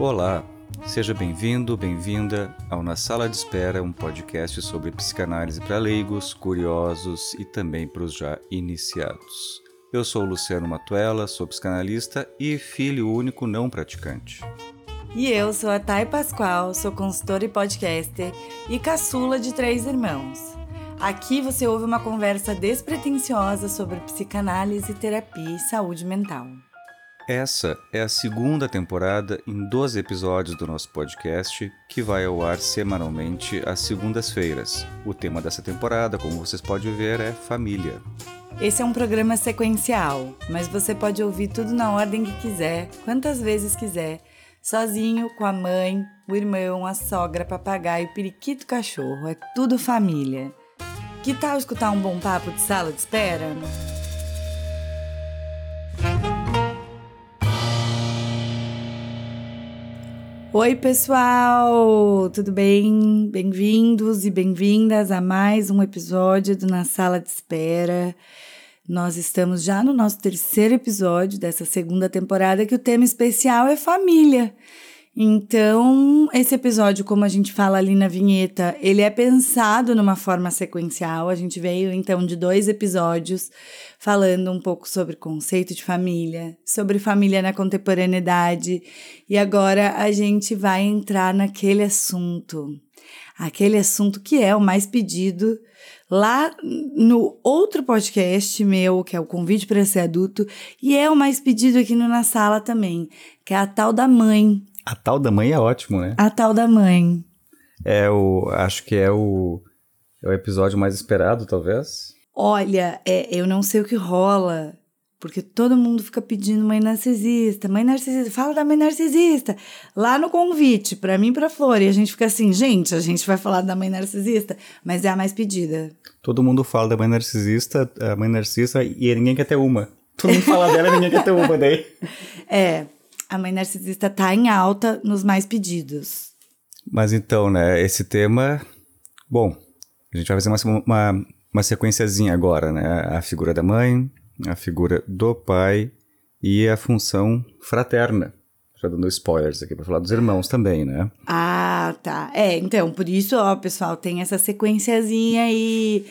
Olá, seja bem-vindo, bem-vinda ao Na Sala de Espera, um podcast sobre psicanálise para leigos, curiosos e também para os já iniciados. Eu sou Luciano Matuela, sou psicanalista e filho único não praticante. E eu sou a Thay Pascoal, sou consultora e podcaster e caçula de três irmãos. Aqui você ouve uma conversa despretensiosa sobre psicanálise, terapia e saúde mental. Essa é a segunda temporada em 12 episódios do nosso podcast, que vai ao ar semanalmente às segundas-feiras. O tema dessa temporada, como vocês podem ver, é família. Esse é um programa sequencial, mas você pode ouvir tudo na ordem que quiser, quantas vezes quiser, sozinho, com a mãe, o irmão, a sogra, papagaio, periquito, cachorro. É tudo família. Que tal escutar um bom papo de sala de espera? Oi, pessoal! Tudo bem? Bem-vindos e bem-vindas a mais um episódio do Na Sala de Espera. Nós estamos já no nosso terceiro episódio dessa segunda temporada, que o tema especial é família. Então, esse episódio, como a gente fala ali na vinheta, ele é pensado numa forma sequencial. A gente veio então de dois episódios falando um pouco sobre conceito de família, sobre família na contemporaneidade, e agora a gente vai entrar naquele assunto. Aquele assunto que é o mais pedido lá no outro podcast meu, que é o Convite para Ser Adulto, e é o mais pedido aqui no Na Sala também, que é a tal da mãe. A tal da mãe é ótimo, né? A tal da mãe. É o. Acho que é o. É o episódio mais esperado, talvez. Olha, é, eu não sei o que rola. Porque todo mundo fica pedindo mãe narcisista, mãe narcisista, fala da mãe narcisista. Lá no convite, para mim e pra Flor. E a gente fica assim, gente, a gente vai falar da mãe narcisista, mas é a mais pedida. Todo mundo fala da mãe narcisista, a mãe narcisista, e ninguém quer ter uma. Todo mundo fala dela e ninguém quer ter uma daí. É, a mãe narcisista tá em alta nos mais pedidos. Mas então, né, esse tema. Bom, a gente vai fazer uma, uma, uma sequenciazinha agora, né? A figura da mãe, a figura do pai e a função fraterna. Já dando spoilers aqui para falar dos irmãos também, né? Ah, tá. É, então, por isso, ó, pessoal, tem essa sequenciazinha aí.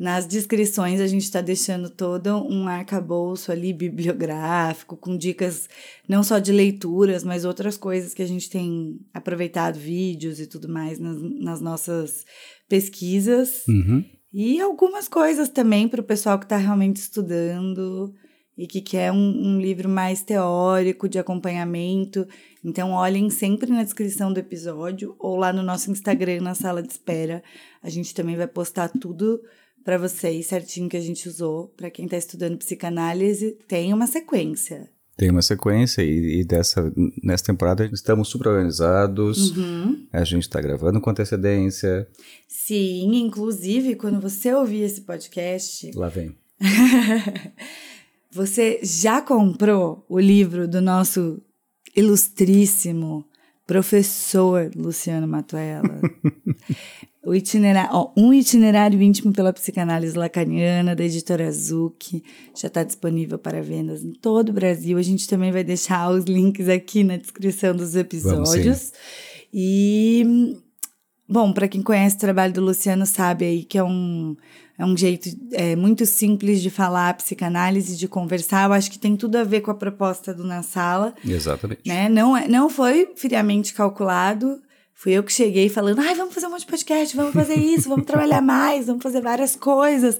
Nas descrições a gente está deixando todo um arcabouço ali bibliográfico, com dicas não só de leituras, mas outras coisas que a gente tem aproveitado, vídeos e tudo mais nas, nas nossas pesquisas. Uhum. E algumas coisas também para o pessoal que está realmente estudando e que quer um, um, livro mais teórico, de acompanhamento. Então, olhem sempre na descrição do episódio ou lá no nosso Instagram, na sala de espera. A gente também vai postar tudo para vocês certinho que a gente usou. Para quem está estudando psicanálise, tem uma sequência. Tem uma sequência e, e dessa nessa temporada estamos super organizados. Uhum. A gente está gravando com antecedência. Sim, inclusive quando você ouvir esse podcast. Lá vem. você já comprou o livro do nosso ilustríssimo professor Luciano Matuela? O itinerário, ó, um itinerário íntimo pela psicanálise lacaniana da editora Zuc já está disponível para vendas em todo o Brasil. A gente também vai deixar os links aqui na descrição dos episódios. E bom, para quem conhece o trabalho do Luciano sabe aí que é um é um jeito é, muito simples de falar psicanálise, de conversar. Eu acho que tem tudo a ver com a proposta do Na Sala. Exatamente. Né? Não, é, não foi friamente calculado. Fui eu que cheguei falando, ai, vamos fazer um monte de podcast, vamos fazer isso, vamos trabalhar mais, vamos fazer várias coisas.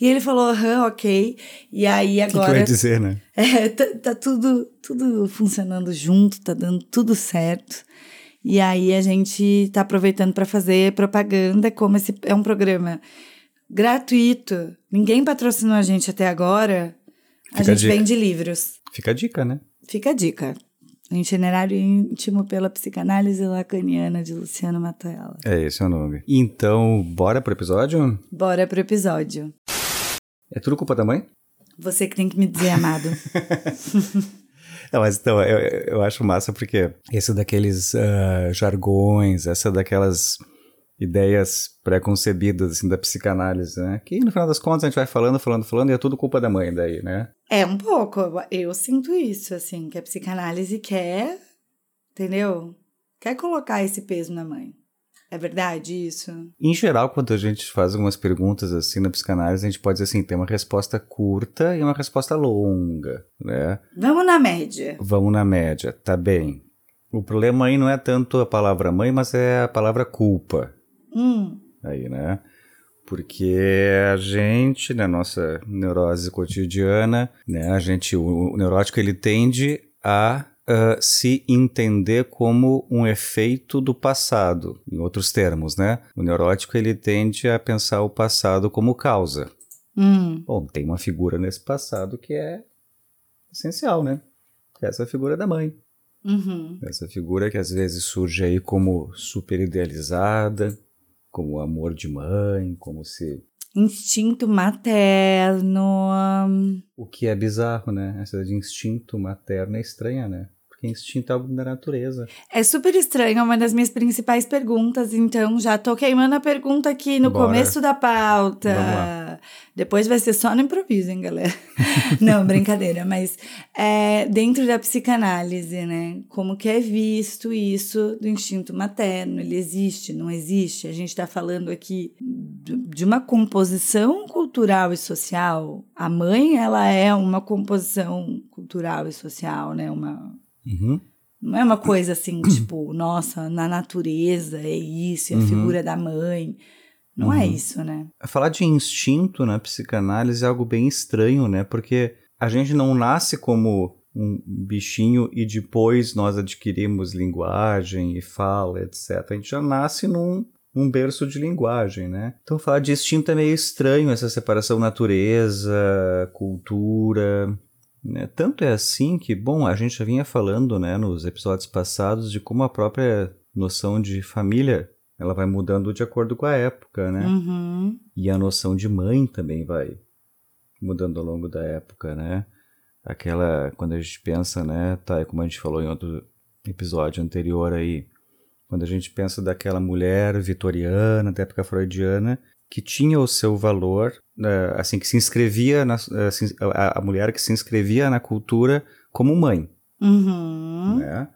E ele falou, aham, ok. E aí agora. O que, que vai dizer, né? É, tá, tá, tudo, tudo funcionando junto, tá dando tudo certo. E aí a gente tá aproveitando para fazer propaganda, como esse é um programa gratuito, ninguém patrocinou a gente até agora. Fica a gente a vende livros. Fica a dica, né? Fica a dica. Itinerário íntimo pela psicanálise lacaniana de Luciano Mataella. É esse é o nome. Então, bora pro episódio? Bora pro episódio. É tudo culpa da mãe? Você que tem que me dizer, amado. Não, mas então, eu, eu acho massa porque esse daqueles uh, jargões, essa daquelas ideias pré-concebidas assim, da psicanálise, né? Que no final das contas a gente vai falando, falando, falando e é tudo culpa da mãe daí, né? É um pouco, eu sinto isso, assim, que a psicanálise quer entendeu? Quer colocar esse peso na mãe. É verdade isso? Em geral, quando a gente faz algumas perguntas assim na psicanálise, a gente pode dizer assim, tem uma resposta curta e uma resposta longa, né? Vamos na média. Vamos na média, tá bem. O problema aí não é tanto a palavra mãe, mas é a palavra culpa. Hum. Aí, né? Porque a gente, na nossa neurose cotidiana, né, a gente, o, o neurótico ele tende a uh, se entender como um efeito do passado, em outros termos, né? O neurótico ele tende a pensar o passado como causa. Hum. Bom, tem uma figura nesse passado que é essencial, né? É essa figura da mãe. Uhum. Essa figura que às vezes surge aí como super idealizada, como amor de mãe, como se. Instinto materno. O que é bizarro, né? Essa de instinto materno é estranha, né? Porque instinto é algo da natureza. É super estranho, é uma das minhas principais perguntas, então já tô queimando a pergunta aqui no Bora. começo da pauta. Depois vai ser só no improviso, hein, galera? Não, brincadeira, mas é, dentro da psicanálise, né? Como que é visto isso do instinto materno? Ele existe, não existe? A gente tá falando aqui de uma composição cultural e social. A mãe, ela é uma composição cultural e social, né? Uma Uhum. não é uma coisa assim, tipo, nossa, na natureza é isso, é a Uhum. figura da mãe. Não é isso, né? Falar de instinto na psicanálise é algo bem estranho, né? Porque a gente não nasce como um bichinho e depois nós adquirimos linguagem e fala, etc. A gente já nasce num um berço de linguagem, né? Então falar de instinto é meio estranho, essa separação natureza, cultura, né? Tanto é assim que, bom, a gente já vinha falando, né, nos episódios passados de como a própria noção de família ela vai mudando de acordo com a época, né? Uhum. E a noção de mãe também vai mudando ao longo da época, né? Aquela, quando a gente pensa, né, tá, como a gente falou em outro episódio anterior aí, quando a gente pensa daquela mulher vitoriana, da época freudiana, que tinha o seu valor, né, assim, que se inscrevia, na, a, a mulher que se inscrevia na cultura como mãe, Uhum. né?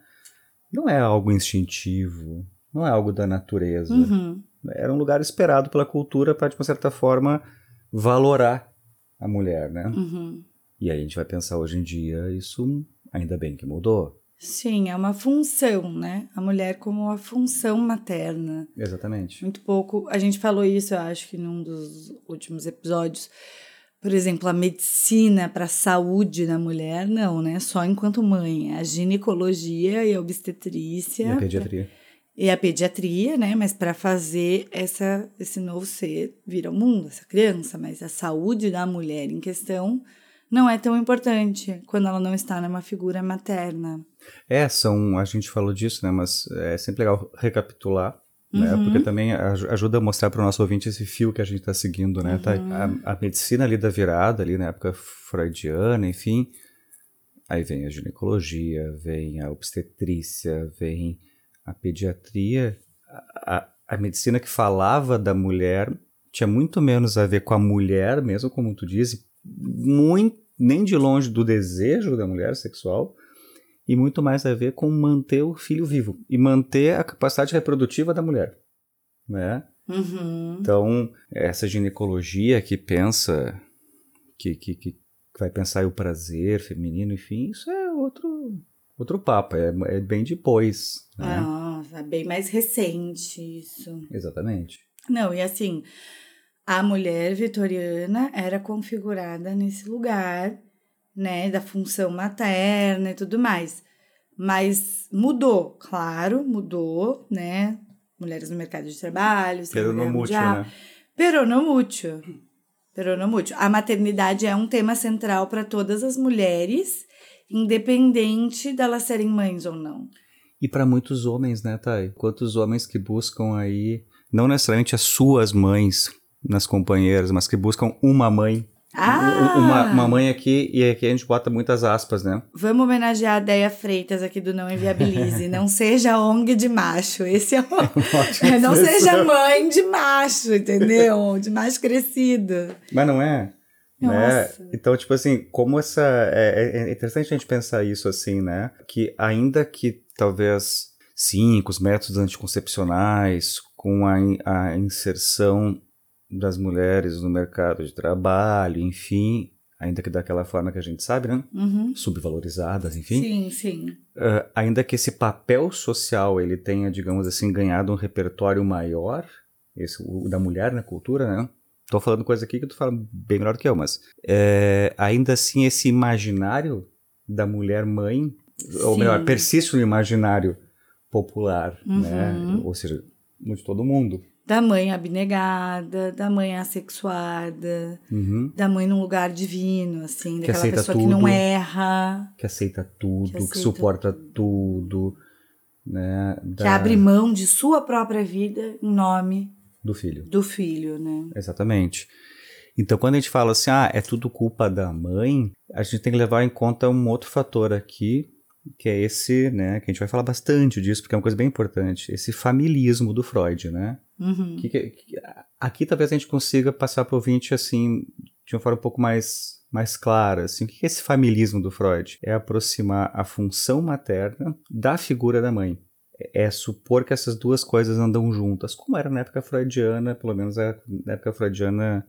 Não é algo instintivo, não é algo da natureza. Uhum. Era um lugar esperado pela cultura para, de uma certa forma, valorar a mulher, né? Uhum. E aí a gente vai pensar hoje em dia, isso ainda bem que mudou. Sim, é uma função, né? A mulher como uma função materna. Exatamente. Muito pouco. A gente falou isso, eu acho que num dos últimos episódios. Por exemplo, a medicina para a saúde da mulher, não, né? Só enquanto mãe. A ginecologia e a obstetrícia. E a pediatria. E a pediatria, né? Mas para fazer essa, esse novo ser vir ao mundo, essa criança. Mas a saúde da mulher em questão não é tão importante quando ela não está numa figura materna. É, são, a gente falou disso, né? Mas é sempre legal recapitular, né? Uhum. Porque também aj- ajuda a mostrar para o nosso ouvinte esse fio que a gente está seguindo, né? Tá, Uhum. a, a medicina ali da virada, ali na época freudiana, enfim. Aí vem a ginecologia, vem a obstetrícia, vem a pediatria. A, a, a medicina que falava da mulher tinha muito menos a ver com a mulher, mesmo como tu diz, muito, nem de longe do desejo da mulher sexual, e muito mais a ver com manter o filho vivo e manter a capacidade reprodutiva da mulher, né? Uhum. Então, essa ginecologia que pensa, que, que, que vai pensar o prazer feminino, enfim, isso é outro, outro papo, é, é bem depois, né? Nossa, é bem mais recente isso. Exatamente. Não, e assim, a mulher vitoriana era configurada nesse lugar, né, da função materna e tudo mais. Mas mudou, claro, mudou, né? Mulheres no mercado de trabalho, Peronomútil, né? Peronomútil. Peronomútil. A maternidade é um tema central para todas as mulheres, independente delas serem mães ou não. E para muitos homens, né, Thay? Quantos homens que buscam aí, não necessariamente as suas mães nas companheiras, mas que buscam uma mãe. Ah! Uma, uma mãe aqui, e aqui a gente bota muitas aspas, né? Vamos homenagear a Deia Freitas aqui do Não Inviabilize. Não seja ONG de macho. Esse é o... Ótima Não seja expressão. mãe de macho, entendeu? De macho crescido. Mas não é? Né? Então, tipo assim, como essa. É, é interessante a gente pensar isso assim, né? Que ainda que talvez, sim, com os métodos anticoncepcionais, com a, a inserção das mulheres no mercado de trabalho, enfim, ainda que daquela forma que a gente sabe, né? Uhum. Subvalorizadas, enfim. Sim, sim. Uh, ainda que esse papel social ele tenha, digamos assim, ganhado um repertório maior, esse, o da mulher na cultura, né? Tô falando coisa aqui que tu fala bem melhor do que eu, mas é, ainda assim esse imaginário da mulher mãe, Sim. ou melhor, persiste no imaginário popular, né? uhum. né? Ou seja, de todo mundo da mãe abnegada, da mãe assexuada, uhum. da mãe num lugar divino, assim, que daquela pessoa tudo, que não erra. Que aceita tudo, que, aceita que suporta tudo. Né, da... Que abre mão de sua própria vida em nome do filho. Do filho, né? Exatamente. Então, quando a gente fala assim, ah, é tudo culpa da mãe, a gente tem que levar em conta um outro fator aqui, que é esse, né, que a gente vai falar bastante disso, porque é uma coisa bem importante, esse familismo do Freud, né? Uhum. Que, que, aqui talvez a gente consiga passar para o ouvinte, assim, de uma forma um pouco mais, mais clara, assim, o que é esse familismo do Freud? É aproximar a função materna da figura da mãe. É, é supor que essas duas coisas andam juntas, como era na época freudiana, pelo menos na época freudiana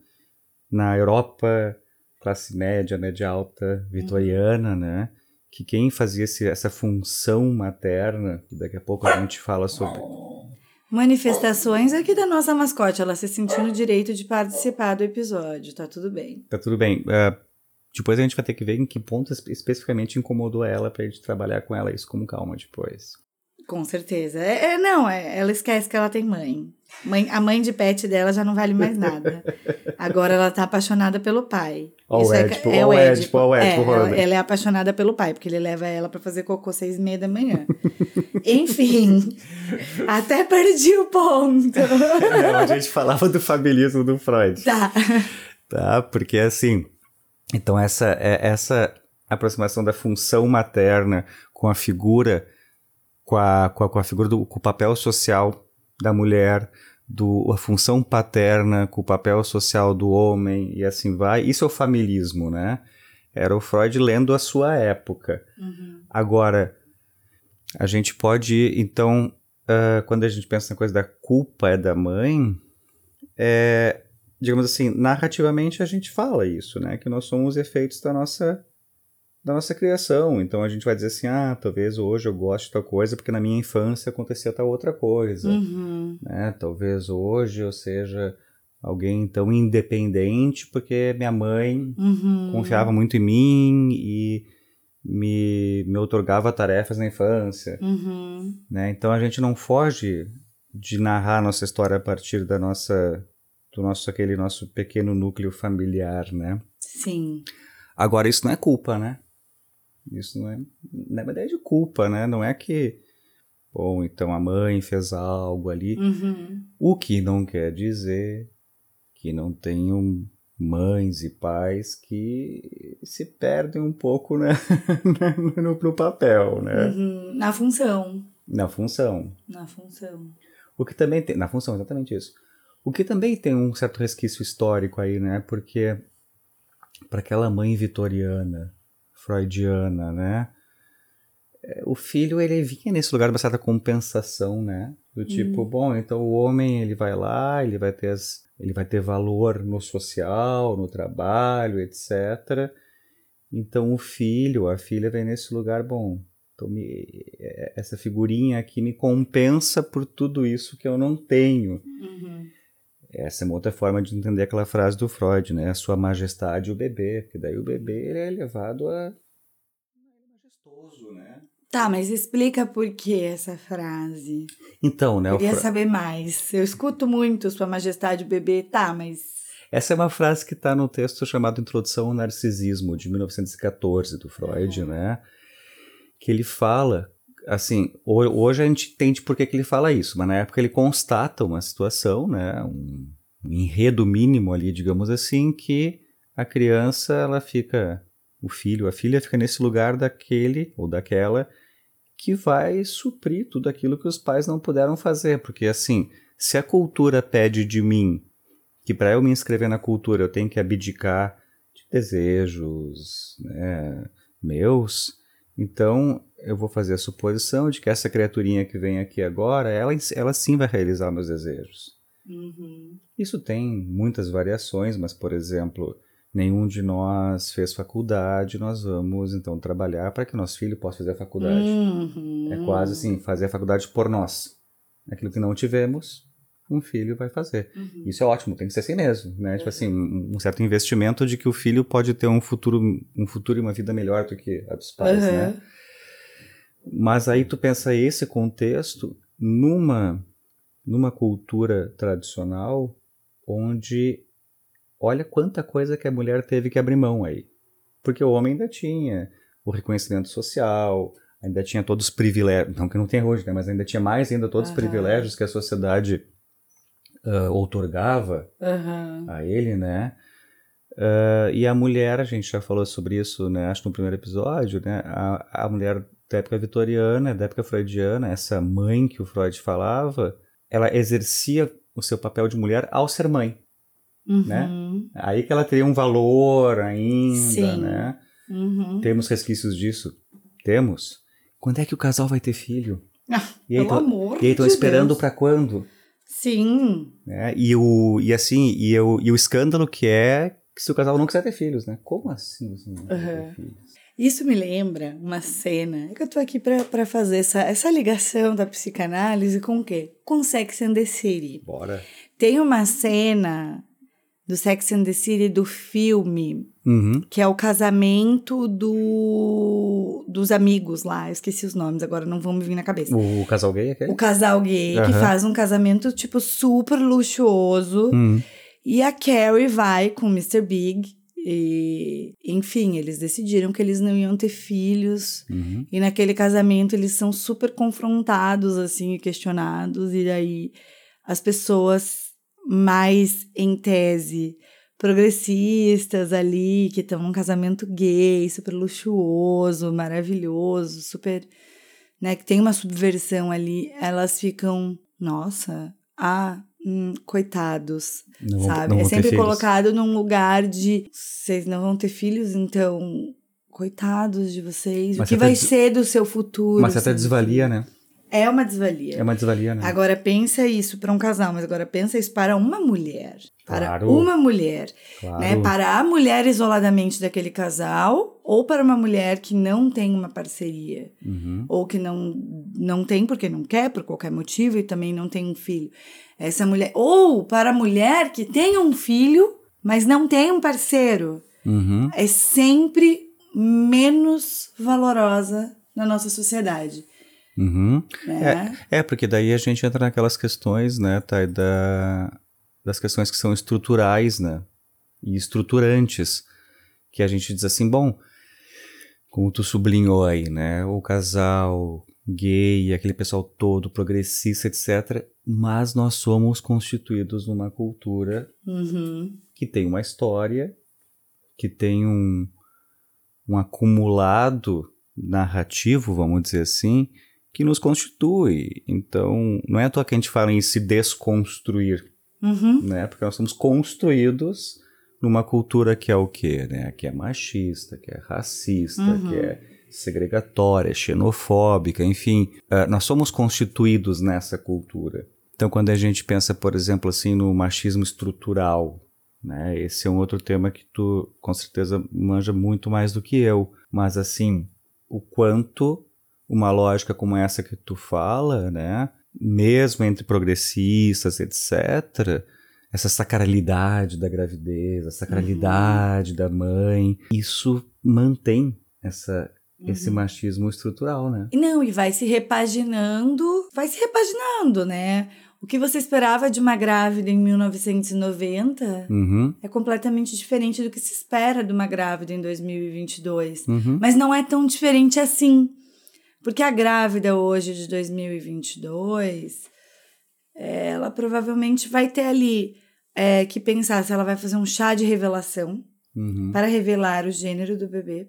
na Europa, classe média, média alta, vitoriana, uhum. né? Que quem fazia esse, essa função materna, que daqui a pouco a gente fala sobre. Manifestações aqui da nossa mascote, ela se sentiu no direito de participar do episódio, tá tudo bem. Tá tudo bem. Uh, depois a gente vai ter que ver em que ponto especificamente incomodou ela pra gente trabalhar com ela isso com calma depois. Com certeza. É, é, não, é, ela esquece que ela tem mãe. mãe. A mãe de pet dela já não vale mais nada. Agora ela tá apaixonada pelo pai. Ó o é, é o Édipo, ó o Édipo. É, ela, ela, é apaixonada pelo pai, porque ele leva ela para fazer cocô seis e meia da manhã. Enfim, até perdi o ponto. É, a gente falava do familismo do Freud. Tá. Tá, porque assim... Então essa, é, essa aproximação da função materna com a figura com a, com a, com a figura do com o papel social da mulher, do, a função paterna com o papel social do homem e assim vai. Isso é o familismo, né? Era o Freud lendo a sua época. Uhum. Agora, a gente pode, então, uh, quando a gente pensa na coisa da culpa é da mãe, é, digamos assim, narrativamente a gente fala isso, né? Que nós somos efeitos da nossa da nossa criação. Então a gente vai dizer assim, ah, talvez hoje eu goste de tal coisa porque na minha infância acontecia tal outra coisa. Uhum. Né? Talvez hoje eu seja alguém tão independente porque minha mãe uhum. confiava muito em mim e me, me otorgava tarefas na infância. Uhum. Né? Então a gente não foge de narrar nossa história a partir da nossa do nosso aquele nosso pequeno núcleo familiar, né? Sim. Agora isso não é culpa, né? Isso não é, não é uma ideia de culpa, né? Não é que, bom, então a mãe fez algo ali. Uhum. O que não quer dizer que não tenham mães e pais que se perdem um pouco né? no, no, papel, né? Uhum. Na função. Na função. Na função. O que também tem. Na função, exatamente isso. O que também tem um certo resquício histórico aí, né? Porque para aquela mãe vitoriana freudiana, né? É, o filho ele vinha nesse lugar de uma certa compensação, né? Do tipo, uhum. bom, então o homem ele vai lá, ele vai ter as, ele vai ter valor no social, no trabalho, etc. Então o filho, a filha vem nesse lugar, bom, então me, é, essa figurinha aqui me compensa por tudo isso que eu não tenho. Uhum. Essa é uma outra forma de entender aquela frase do Freud, né? A sua majestade o bebê, porque daí o bebê ele é levado a majestoso, né? Tá, mas explica por que essa frase. Então, né? Eu queria saber mais. Eu escuto muito sua majestade o bebê, tá, mas essa é uma frase que está no texto chamado Introdução ao Narcisismo, de 1914, do Freud, uhum. né? Que ele fala assim, hoje a gente entende por que, que ele fala isso, mas na época ele constata uma situação, né, um, enredo mínimo ali, digamos assim, que a criança, ela fica, o filho, a filha fica nesse lugar daquele ou daquela que vai suprir tudo aquilo que os pais não puderam fazer, porque assim, se a cultura pede de mim que para eu me inscrever na cultura eu tenho que abdicar de desejos, né, meus, Então, eu vou fazer a suposição de que essa criaturinha que vem aqui agora, ela, ela sim vai realizar meus desejos. Uhum. Isso tem muitas variações, mas, por exemplo, nenhum de nós fez faculdade, nós vamos então trabalhar para que nosso filho possa fazer a faculdade. Uhum. É quase assim, fazer a faculdade por nós. Aquilo que não tivemos, um filho vai fazer. Uhum. Isso é ótimo, tem que ser assim mesmo, né? Tipo assim, um certo investimento de que o filho pode ter um futuro, um futuro e uma vida melhor do que a dos pais, Uhum. né? Mas aí tu pensa esse contexto numa numa cultura tradicional onde olha quanta coisa que a mulher teve que abrir mão aí. Porque o homem ainda tinha o reconhecimento social, ainda tinha todos os privilégios, não que não tem hoje, né, mas ainda tinha mais ainda todos os Aham. privilégios que a sociedade ah, outorgava Uhum. a ele, né? Ah, e a mulher, a gente já falou sobre isso, né? Acho no primeiro episódio, né? A, a mulher da época vitoriana, da época freudiana, essa mãe que o Freud falava, ela exercia o seu papel de mulher ao ser mãe. né? Uhum. Aí que ela teria um valor ainda, Sim. né? Uhum. Temos resquícios disso? Temos. Quando é que o casal vai ter filho? Ah, E aí Pelo tão- amor e aí estão de esperando pra quando? Sim. né? E o e assim e, o, e o escândalo que é que se o casal não quiser ter filhos, né? Como assim você não Uhum. ter filhos? Isso me lembra uma cena. Que eu tô aqui pra, pra fazer essa, essa ligação da psicanálise com o quê? Com Sex and the City. Bora. Tem uma cena do Sex and the City do filme Uhum. que é o casamento do, dos amigos lá. Esqueci os nomes, agora não vão me vir na cabeça. O casal gay é aquele? O casal gay que Aham. faz um casamento, tipo, super luxuoso. Hum. E a Carrie vai com o Mr. Big. E, enfim, eles decidiram que eles não iam ter filhos. Uhum. E naquele casamento eles são super confrontados, assim, e questionados. E aí as pessoas mais em tese progressistas ali, que estão num casamento gay, super luxuoso, maravilhoso, super. né, que tem uma subversão ali, elas ficam, nossa, ah, hum, coitados, Não vão- sabe? não é sempre filhos. colocado num lugar de vocês não vão ter filhos, então coitados de vocês. Mas o que vai des- ser do seu futuro? Mas você até desvalia, né? É uma desvalia. É uma desvalia, né? Agora pensa isso para um casal, mas agora pensa isso para uma mulher. Para Claro. uma mulher, claro. né? Para a mulher isoladamente daquele casal ou para uma mulher que não tem uma parceria Uhum. ou que não não tem porque não quer por qualquer motivo e também não tem um filho. Essa mulher ou para a mulher que tem um filho, mas não tem um parceiro, Uhum. é sempre menos valorosa na nossa sociedade, Uhum. né? É, porque daí a gente entra naquelas questões, né, Thay, da, das questões que são estruturais, né, e estruturantes, que a gente diz assim, bom, como tu sublinhou aí, né, o casal gay, aquele pessoal todo progressista, etc., mas nós somos constituídos numa cultura Uhum. que tem uma história, que tem um, um acumulado narrativo, vamos dizer assim, que nos constitui. Então, não é à toa que a gente fala em se desconstruir, Uhum. né? Porque nós somos construídos numa cultura que é o quê, né? Que é machista, que é racista, Uhum. que é segregatória, xenofóbica, enfim. ah, nós somos constituídos nessa cultura. Então, quando a gente pensa, por exemplo, assim, no machismo estrutural, né? Esse é um outro tema que tu, com certeza, manja muito mais do que eu. Mas, assim, o quanto uma lógica como essa que tu fala, né? Mesmo entre progressistas, etc., essa sacralidade da gravidez, a sacralidade da mãe, isso mantém essa, esse machismo estrutural, né? Não, e vai se repaginando, vai se repaginando, né? O que você esperava de uma grávida em 1990 Uhum, é completamente diferente do que se espera de uma grávida em 2022. uhum, Mas não é tão diferente assim. Porque a grávida hoje de 2022, ela provavelmente vai ter ali é, que pensar se ela vai fazer um chá de revelação uhum, para revelar o gênero do bebê,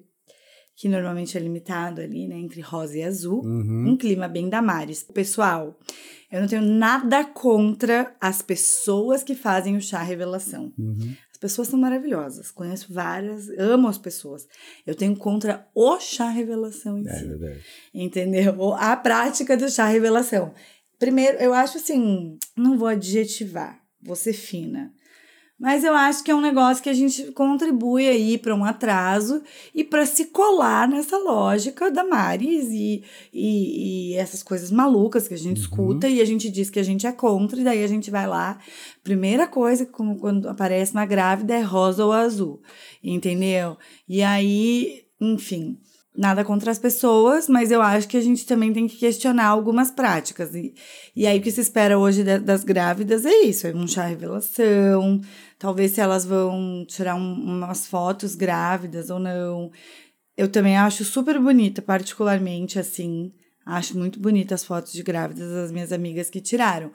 que normalmente é limitado ali, né, entre rosa e azul. uhum. Um clima bem Damares. Pessoal, eu não tenho nada contra as pessoas que fazem o chá revelação. uhum. As pessoas são maravilhosas, conheço várias, amo as pessoas. Eu tenho contra o chá revelação em É si. verdade. Entendeu? A prática do chá revelação. Primeiro, eu acho assim, não vou adjetivar, vou ser fina. Mas eu acho que é um negócio que a gente contribui aí para um atraso e para se colar nessa lógica da Maris e, e, e essas coisas malucas que a gente escuta e a gente diz que a gente é contra, e daí a gente vai lá. Primeira coisa, como quando aparece na grávida, é rosa ou azul, entendeu? E aí, enfim, nada contra as pessoas, mas eu acho que a gente também tem que questionar algumas práticas. E, e aí o que se espera hoje da- das grávidas é isso, é um chá revelação, talvez se elas vão tirar um- umas fotos grávidas ou não. Eu também acho super bonita, particularmente assim, acho muito bonita as fotos de grávidas das minhas amigas que tiraram.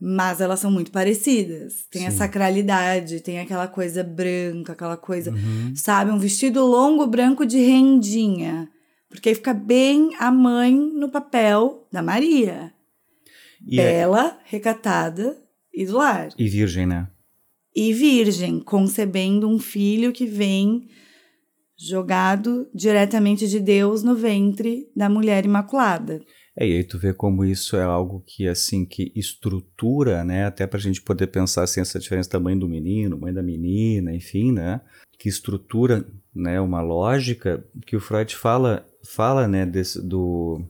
Mas elas são muito parecidas. Tem a Sim. sacralidade, tem aquela coisa branca, aquela coisa Uhum. sabe? Um vestido longo branco de rendinha. Porque aí fica bem a mãe no papel da Maria. E, é- Bela, recatada e do lar. e virgem, né? E virgem, concebendo um filho que vem jogado diretamente de Deus no ventre da mulher imaculada. É, e aí tu vê como isso é algo que, assim, que estrutura, né, até pra gente poder pensar, assim, essa diferença da mãe do menino, mãe da menina, enfim, né, que estrutura, né, uma lógica que o Freud fala, fala, né, desse, do,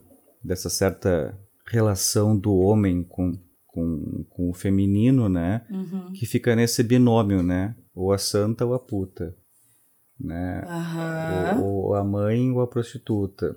dessa certa relação do homem com, com, com o feminino, né, Uhum. que fica nesse binômio, né, ou a santa ou a puta, né, Aham. ou, ou a mãe ou a prostituta,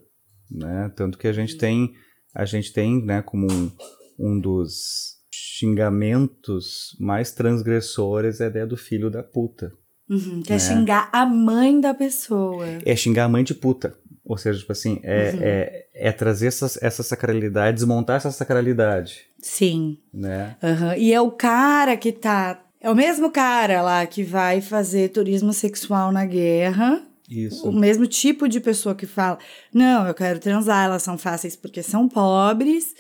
né? Tanto que a gente tem, a gente tem, né, como um, um dos xingamentos mais transgressores é a ideia do filho da puta. Uhum. Quer né? xingar a mãe da pessoa. É xingar a mãe de puta. Ou seja, tipo assim, é, Uhum. é, é trazer essas, essa sacralidade, desmontar essa sacralidade, Sim. né? Aham, E é o cara que tá. É o mesmo cara lá que vai fazer turismo sexual na guerra. Isso. O mesmo tipo de pessoa que fala: Não, eu quero transar, elas são fáceis porque são pobres.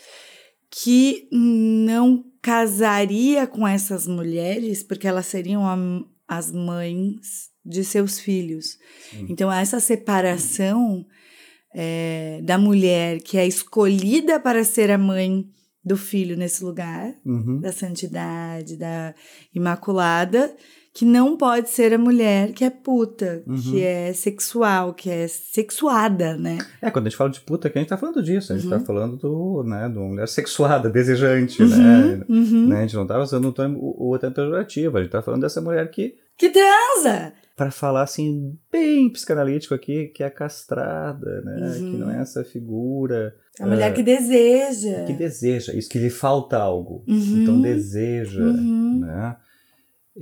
Que não casaria com essas mulheres porque elas seriam a- as mães de seus filhos. Sim. Então, essa separação é, da mulher que é escolhida para ser a mãe do filho nesse lugar Uhum. da santidade, da imaculada, que não pode ser a mulher que é puta, Uhum. que é sexual, que é sexuada, né? É, quando a gente fala de puta aqui, a gente tá falando disso. A gente Uhum. tá falando do, né, de uma mulher sexuada, desejante, Uhum, né? uhum. né? A gente não tá usando o termo, o, o termo pejorativo. A gente tá falando dessa mulher que Que transa! para falar assim, bem psicanalítico aqui, que é castrada, né? Uhum. Que não é essa figura A mulher que deseja. que deseja, isso que lhe falta algo. Uhum. Então deseja, Uhum. né?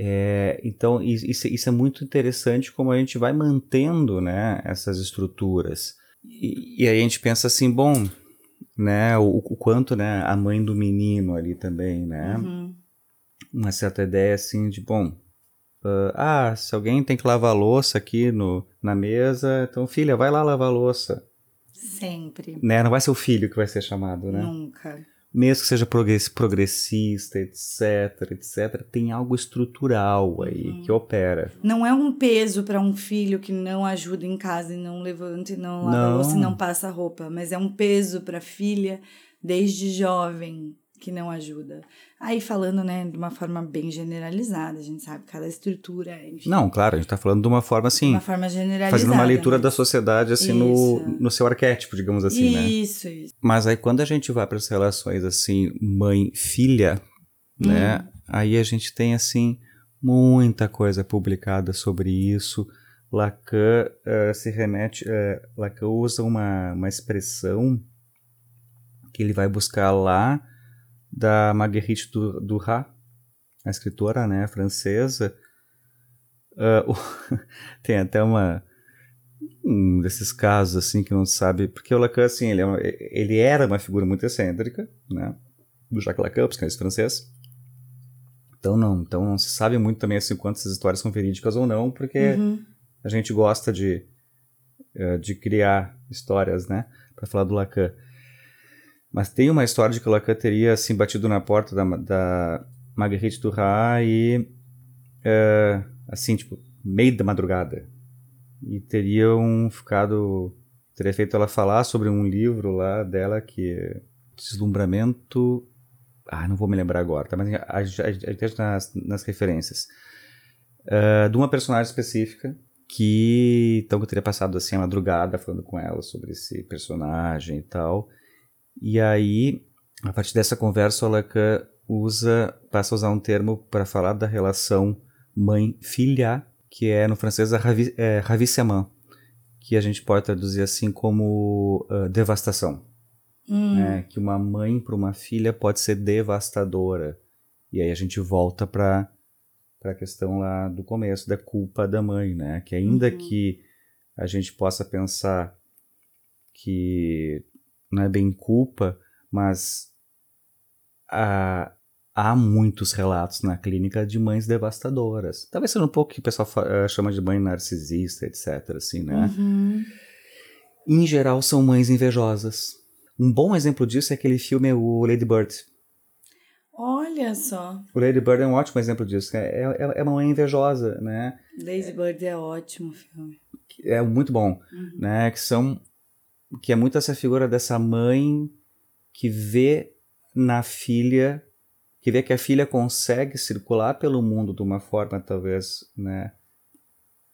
É, então is- isso, isso é muito interessante como a gente vai mantendo, né, essas estruturas. E, e aí a gente pensa assim, bom, né, o, o quanto, né, a mãe do menino ali também, né? Uhum. uma certa ideia assim de bom ah, ah, se alguém tem que lavar a louça aqui no, na mesa então filha vai lá lavar a louça Sempre. né não vai ser o filho que vai ser chamado né Nunca. Mesmo que seja progress- progressista etc etc tem algo estrutural aí Uhum. que opera Não é um peso para um filho que não ajuda em casa e não levanta e não lava a Não. louça e não passa roupa, mas é um peso para filha desde jovem que não ajuda. Aí falando, né, de uma forma bem generalizada, a gente sabe cada estrutura, enfim. não claro a gente tá falando de uma forma assim uma forma generalizada. fazendo uma leitura né? da sociedade assim no, Isso. no seu arquétipo digamos assim né Isso, isso. Mas aí quando a gente vai para as relações assim, mãe-filha, né? Aí a gente tem assim muita coisa publicada sobre isso. Lacan eh, se remete, eh, Lacan usa uma, uma expressão que ele vai buscar lá da Marguerite du- Duras, a escritora, né, francesa. O- tem até uma um desses casos assim que não se sabe porque o Lacan assim ele, é uma- ele era uma figura muito excêntrica né do Jacques Lacan psicanalista francês então não então não se sabe muito também assim quantas essas histórias são verídicas ou não porque Uhum. a gente gosta de eh, de criar histórias né para falar do Lacan mas tem uma história de que o Lacan teria assim batido na porta da, da Marguerite Duras e eh, assim, tipo, meio da madrugada. E teriam ficado. Teria feito ela falar sobre um livro lá dela que é Deslumbramento. Ah, não vou me lembrar agora, tá? Mas a gente nas, nas referências. Uh, de uma personagem específica que então eu teria passado assim a madrugada falando com ela sobre esse personagem e tal. E aí, a partir dessa conversa, o Lacan usa, passa a usar um termo para falar da relação mãe-filha, que é no francês a é, ravissement, que a gente pode traduzir assim como uh, devastação. Hum. Né? Que uma mãe para uma filha pode ser devastadora. E aí a gente volta para para a questão lá do começo da culpa da mãe, né? Que ainda uhum. que a gente possa pensar que não é bem culpa, mas há, há muitos relatos na clínica de mães devastadoras. Talvez seja um pouco que o pessoal uh, chama de mãe narcisista, etc. Assim, né? Uhum. Em geral, são mães invejosas. Um bom exemplo disso é aquele filme O Lady Bird. Olha só. O Lady Bird é um ótimo exemplo disso. É, é, é uma mãe invejosa, né? Lady Bird é ótimo filme. É muito bom, uhum. né? Que são que é muito essa figura dessa mãe que vê na filha, que vê que a filha consegue circular pelo mundo de uma forma talvez, né,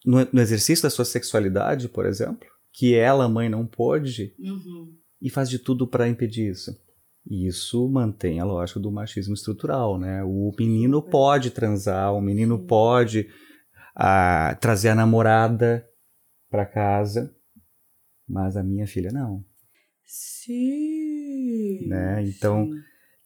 no, no exercício da sua sexualidade, por exemplo, que ela, mãe, não pôde, uhum. e faz de tudo para impedir isso. E isso mantém a lógica do machismo estrutural, né? O menino pode transar, o menino pode ah, trazer a namorada para casa, mas a minha filha não. Sim. Né? Então, Sim.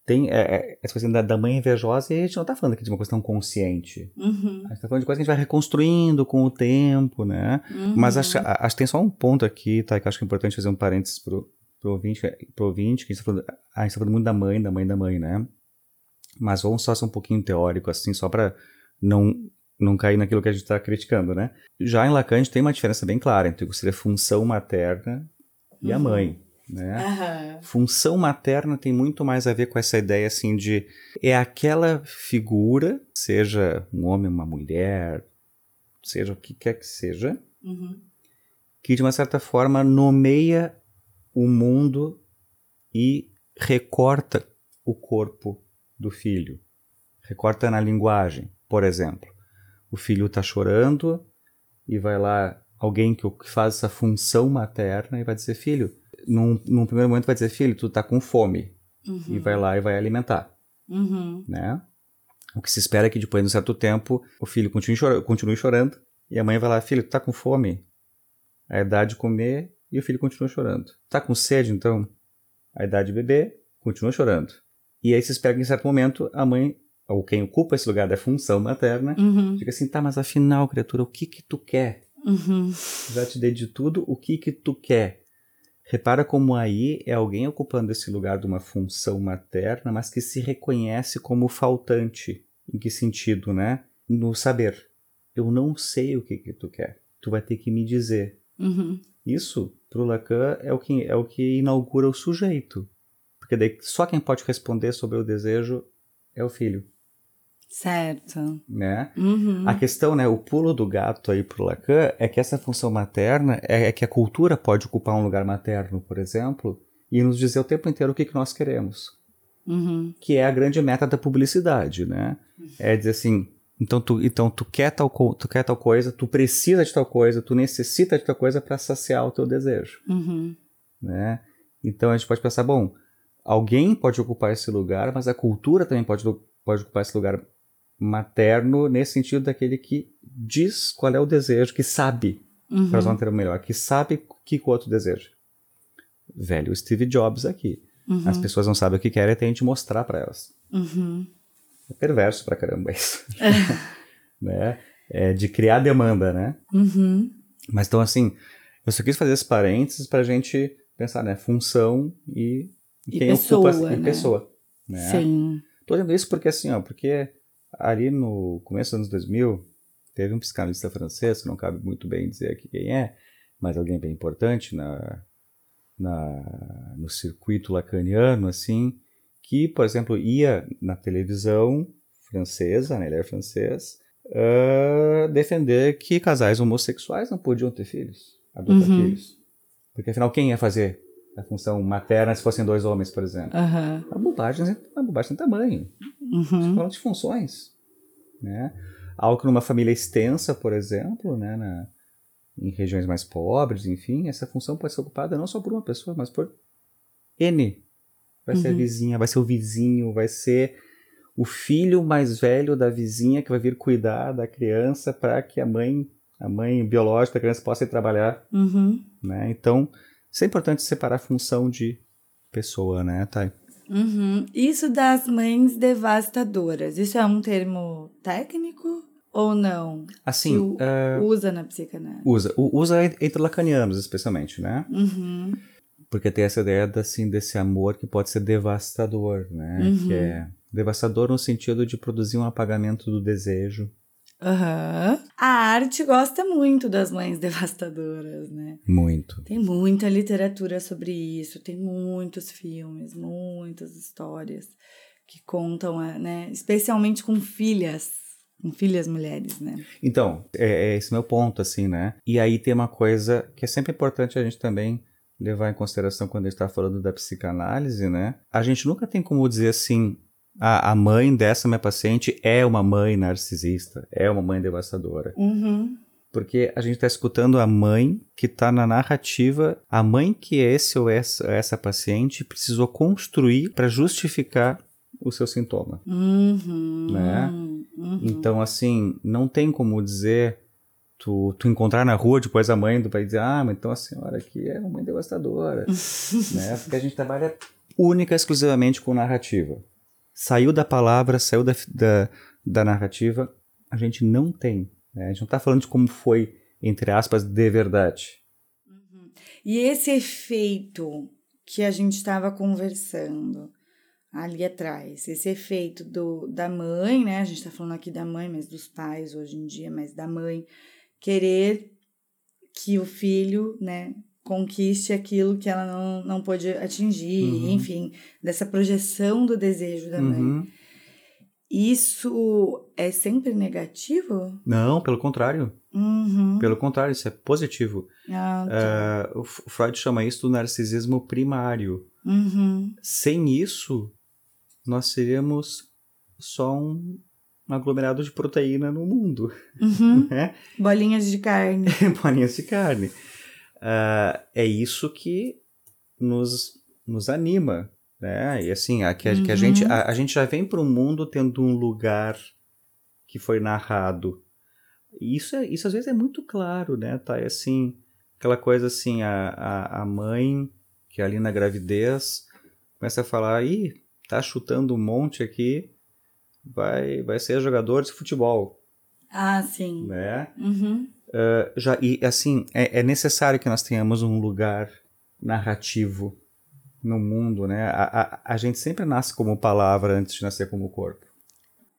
tem é, é, essa coisa da, da, mãe invejosa e a gente não está falando aqui de uma questão consciente. Uhum. A gente está falando de coisa que a gente vai reconstruindo com o tempo, né? Uhum. Mas acho, acho que tem só um ponto aqui, tá? Que acho que é importante fazer um parênteses pro, pro ouvinte, pro ouvinte que a gente está falando, a gente tá falando muito da mãe, da mãe, da mãe, né? Mas vamos só ser um pouquinho teórico, assim, só para não não cair naquilo que a gente está criticando, né? Já em Lacan, a gente tem uma diferença bem clara entre o que seria função materna e uhum. a mãe, né? Uhum. Função materna tem muito mais a ver com essa ideia, assim, de... É aquela figura, seja um homem, uma mulher, seja o que quer que seja, uhum. que de uma certa forma nomeia o mundo e recorta o corpo do filho. Recorta na linguagem, por exemplo o filho está chorando e vai lá alguém que faz essa função materna e vai dizer, filho, num, num primeiro momento vai dizer, filho, tu está com fome. Uhum. E vai lá e vai alimentar. Uhum. Né? O que se espera é que depois de um certo tempo o filho continue, chora, continue chorando e a mãe vai lá, filho, tu tá com fome? A idade de comer e o filho continua chorando. Tá com sede, então? A idade de beber, continua chorando. E aí se espera que em certo momento a mãe ou quem ocupa esse lugar da função materna, uhum. fica assim, tá, mas afinal, criatura, o que que tu quer? Uhum. Já te dei de tudo, o que que tu quer? Repara como aí é alguém ocupando esse lugar de uma função materna, mas que se reconhece como faltante. Em que sentido, né? No saber. Eu não sei o que que tu quer. Tu vai ter que me dizer. Uhum. Isso, pro Lacan, é o, que, é o que inaugura o sujeito. Porque daí só quem pode responder sobre o desejo é o filho. Certo. Né? Uhum. A questão, né, o pulo do gato aí pro Lacan é que essa função materna é, é, que a cultura pode ocupar um lugar materno, por exemplo, e nos dizer o tempo inteiro o que, que nós queremos. Uhum. Que é a grande meta da publicidade, né? É dizer assim, então tu, então tu quer tal tu quer tal coisa, tu precisa de tal coisa, tu necessita de tal coisa para saciar o teu desejo, uhum. né? Então a gente pode pensar, bom, alguém pode ocupar esse lugar, mas a cultura também pode, pode ocupar esse lugar materno nesse sentido daquele que diz qual é o desejo, que sabe, uhum. para usar um termo melhor, que sabe o que o outro deseja. Velho Steve Jobs aqui. Uhum. As pessoas não sabem o que querem, tem que mostrar para elas. Uhum. É perverso pra caramba isso. né? É de criar demanda, né? Uhum. Mas então, assim, eu só quis fazer esses parênteses pra gente pensar, né? Função e, e quem pessoa, ocupa né? e pessoa. Né? Sim. Tô dizendo isso porque, assim, ó, porque ali no começo dos anos 2000, teve um psicanalista francês, que não cabe muito bem dizer aqui quem é, mas alguém bem importante na, na, no circuito lacaniano, assim, que, por exemplo, ia na televisão francesa, né, ele era francês, uh, defender que casais homossexuais não podiam ter filhos, adotar uhum. filhos. Porque afinal, quem ia fazer a função materna se fossem dois homens, por exemplo? Uhum. A bobagem, a bobagem tem tamanho. Uhum. falando de funções. Né? Algo que numa família extensa, por exemplo, né, na, em regiões mais pobres, enfim, essa função pode ser ocupada não só por uma pessoa, mas por N. Vai uhum. ser a uhum. vizinha, vai ser o vizinho, vai ser o filho mais velho da vizinha que vai vir cuidar da criança para que a mãe, a mãe biológica da criança possa ir trabalhar. Uhum. Né? Então, isso é importante separar a função de pessoa, né, Thay? Uhum. Isso das mães devastadoras, isso é um termo técnico ou não? Assim, uh, usa na psicanálise. Usa, usa entre lacanianos especialmente, né? Uhum. Porque tem essa ideia assim desse amor que pode ser devastador, né? Uhum. Que é devastador no sentido de produzir um apagamento do desejo, Uhum. A arte gosta muito das mães devastadoras, né? Muito. Tem muita literatura sobre isso, tem muitos filmes, muitas histórias que contam, né? Especialmente com filhas, com filhas mulheres, né? Então, é, é esse meu ponto, assim, né? E aí tem uma coisa que é sempre importante a gente também levar em consideração quando a gente está falando da psicanálise, né? A gente nunca tem como dizer assim, a, a mãe dessa minha paciente é uma mãe narcisista, é uma mãe devastadora. Uhum. Porque a gente está escutando a mãe que está na narrativa, a mãe que esse ou essa, essa paciente precisou construir para justificar o seu sintoma. Uhum. Né? Uhum. Então, assim, não tem como dizer tu, tu encontrar na rua depois a mãe do pai dizer, ah, mas então a senhora aqui é uma mãe devastadora, né? Porque a gente trabalha única exclusivamente com narrativa saiu da palavra, saiu da, da, da narrativa, a gente não tem. Né? A gente não está falando de como foi, entre aspas, de verdade. Uhum. E esse efeito que a gente estava conversando ali atrás, esse efeito do, da mãe, né? A gente está falando aqui da mãe, mas dos pais hoje em dia, mas da mãe querer que o filho, né, conquiste aquilo que ela não, não pôde atingir, uhum. enfim, dessa projeção do desejo da mãe. Uhum. Isso é sempre negativo? Não, pelo contrário. Uhum. Pelo contrário, isso é positivo. Ah, tá. uh, o Freud chama isso do narcisismo primário. Uhum. Sem isso, nós seríamos só um aglomerado de proteína no mundo. Uhum. Né? Bolinhas de carne. Bolinhas de carne uh, é isso que nos, nos anima, né? E assim, a, que, a, uhum. que a, gente, a, a gente já vem para o mundo tendo um lugar que foi narrado. Isso, é, isso às vezes é muito claro, né? Tá? É assim, aquela coisa assim, a, a, a mãe que é ali na gravidez começa a falar, ih, tá chutando um monte aqui, vai, vai ser jogador de futebol. Ah, sim. Né? Uhum. Uh, já, e assim, é, é, necessário que nós tenhamos um lugar narrativo no mundo, né? A, a, a, gente sempre nasce como palavra antes de nascer como corpo.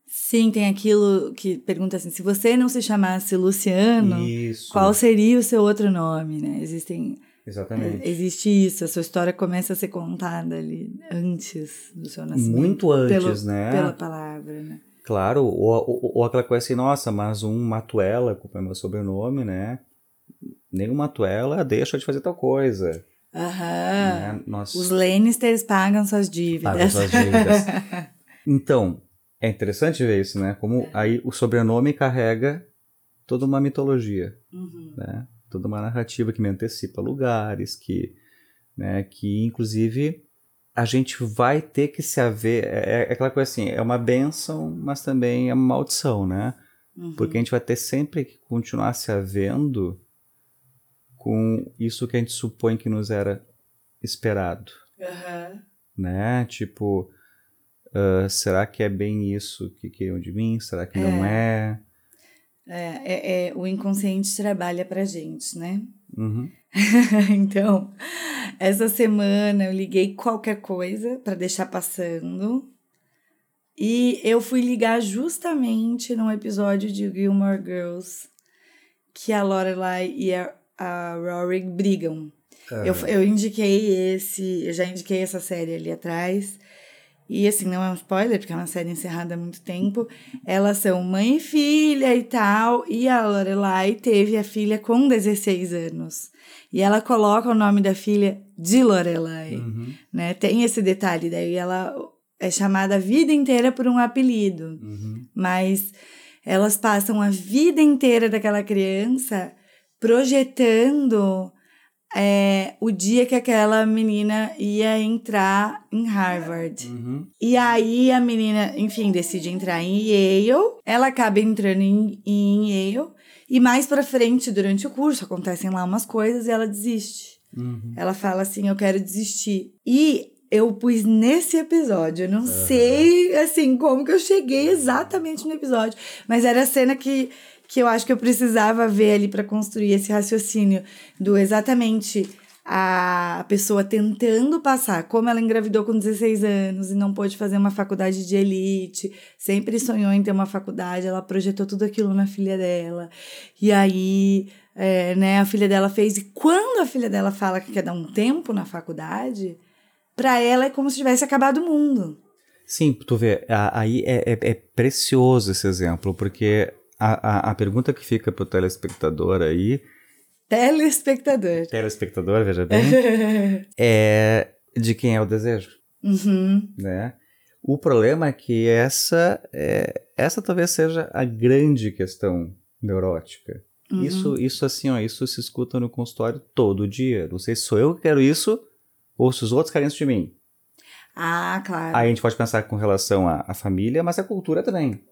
Sim, tem aquilo que pergunta assim: se você não se chamasse Luciano, isso. qual seria o seu outro nome, né? Existem. Exatamente. É, existe isso, a sua história começa a ser contada ali antes do seu nascimento. Muito antes, pelo, né? Pela palavra, né? Claro, ou, ou, ou, aquela coisa assim, nossa, mas um Matuela, culpa é meu sobrenome, né? Nem um Matuela deixa de fazer tal coisa. Aham. Né? Nós... Os Lannisters pagam suas dívidas. Pagam suas dívidas. então, é interessante ver isso, né? Como é. aí o sobrenome carrega toda uma mitologia, uhum. né? Toda uma narrativa que me antecipa lugares, que, né, que inclusive a gente vai ter que se haver. É, é, aquela coisa assim, é uma benção, mas também é uma maldição, né? Uhum. Porque a gente vai ter sempre que continuar se havendo com isso que a gente supõe que nos era esperado. Uhum. Né? Tipo, uh, será que é bem isso que queriam de mim? Será que é. não é? É, é, é? O inconsciente trabalha pra gente, né? Uhum. então, essa semana eu liguei qualquer coisa para deixar passando. E eu fui ligar justamente num episódio de Gilmore Girls que a Lorelai e a, a Rory brigam. Eu, eu indiquei esse, eu já indiquei essa série ali atrás. E assim, não é um spoiler, porque é uma série encerrada há muito tempo. Elas são mãe e filha e tal. E a Lorelai teve a filha com 16 anos. E ela coloca o nome da filha de Lorelai. Uhum. Né? Tem esse detalhe. Daí ela é chamada a vida inteira por um apelido. Uhum. Mas elas passam a vida inteira daquela criança projetando é, o dia que aquela menina ia entrar em Harvard. Uhum. E aí a menina, enfim, decide entrar em Yale. Ela acaba entrando em, em Yale. E mais pra frente, durante o curso, acontecem lá umas coisas e ela desiste. Uhum. Ela fala assim: Eu quero desistir. E eu pus nesse episódio, eu não sei, assim, como que eu cheguei exatamente no episódio, mas era a cena que, que eu acho que eu precisava ver ali para construir esse raciocínio do exatamente a pessoa tentando passar, como ela engravidou com 16 anos e não pôde fazer uma faculdade de elite, sempre sonhou em ter uma faculdade, ela projetou tudo aquilo na filha dela. E aí, é, né, a filha dela fez, e quando a filha dela fala que quer dar um tempo na faculdade, para ela é como se tivesse acabado o mundo. Sim, tu vê, aí é, é- é precioso esse exemplo, porque a, a, a pergunta que fica pro telespectador aí, Telespectador. telespectador, veja bem, é de quem é o desejo, uhum. né? O problema é que essa, é, essa talvez seja a grande questão neurótica. Uhum. Isso, isso assim, ó, isso se escuta no consultório todo dia. Não sei se sou eu que quero isso ou se os outros querem isso de mim. Ah, claro. Aí a gente pode pensar com relação à, à família, mas à cultura também.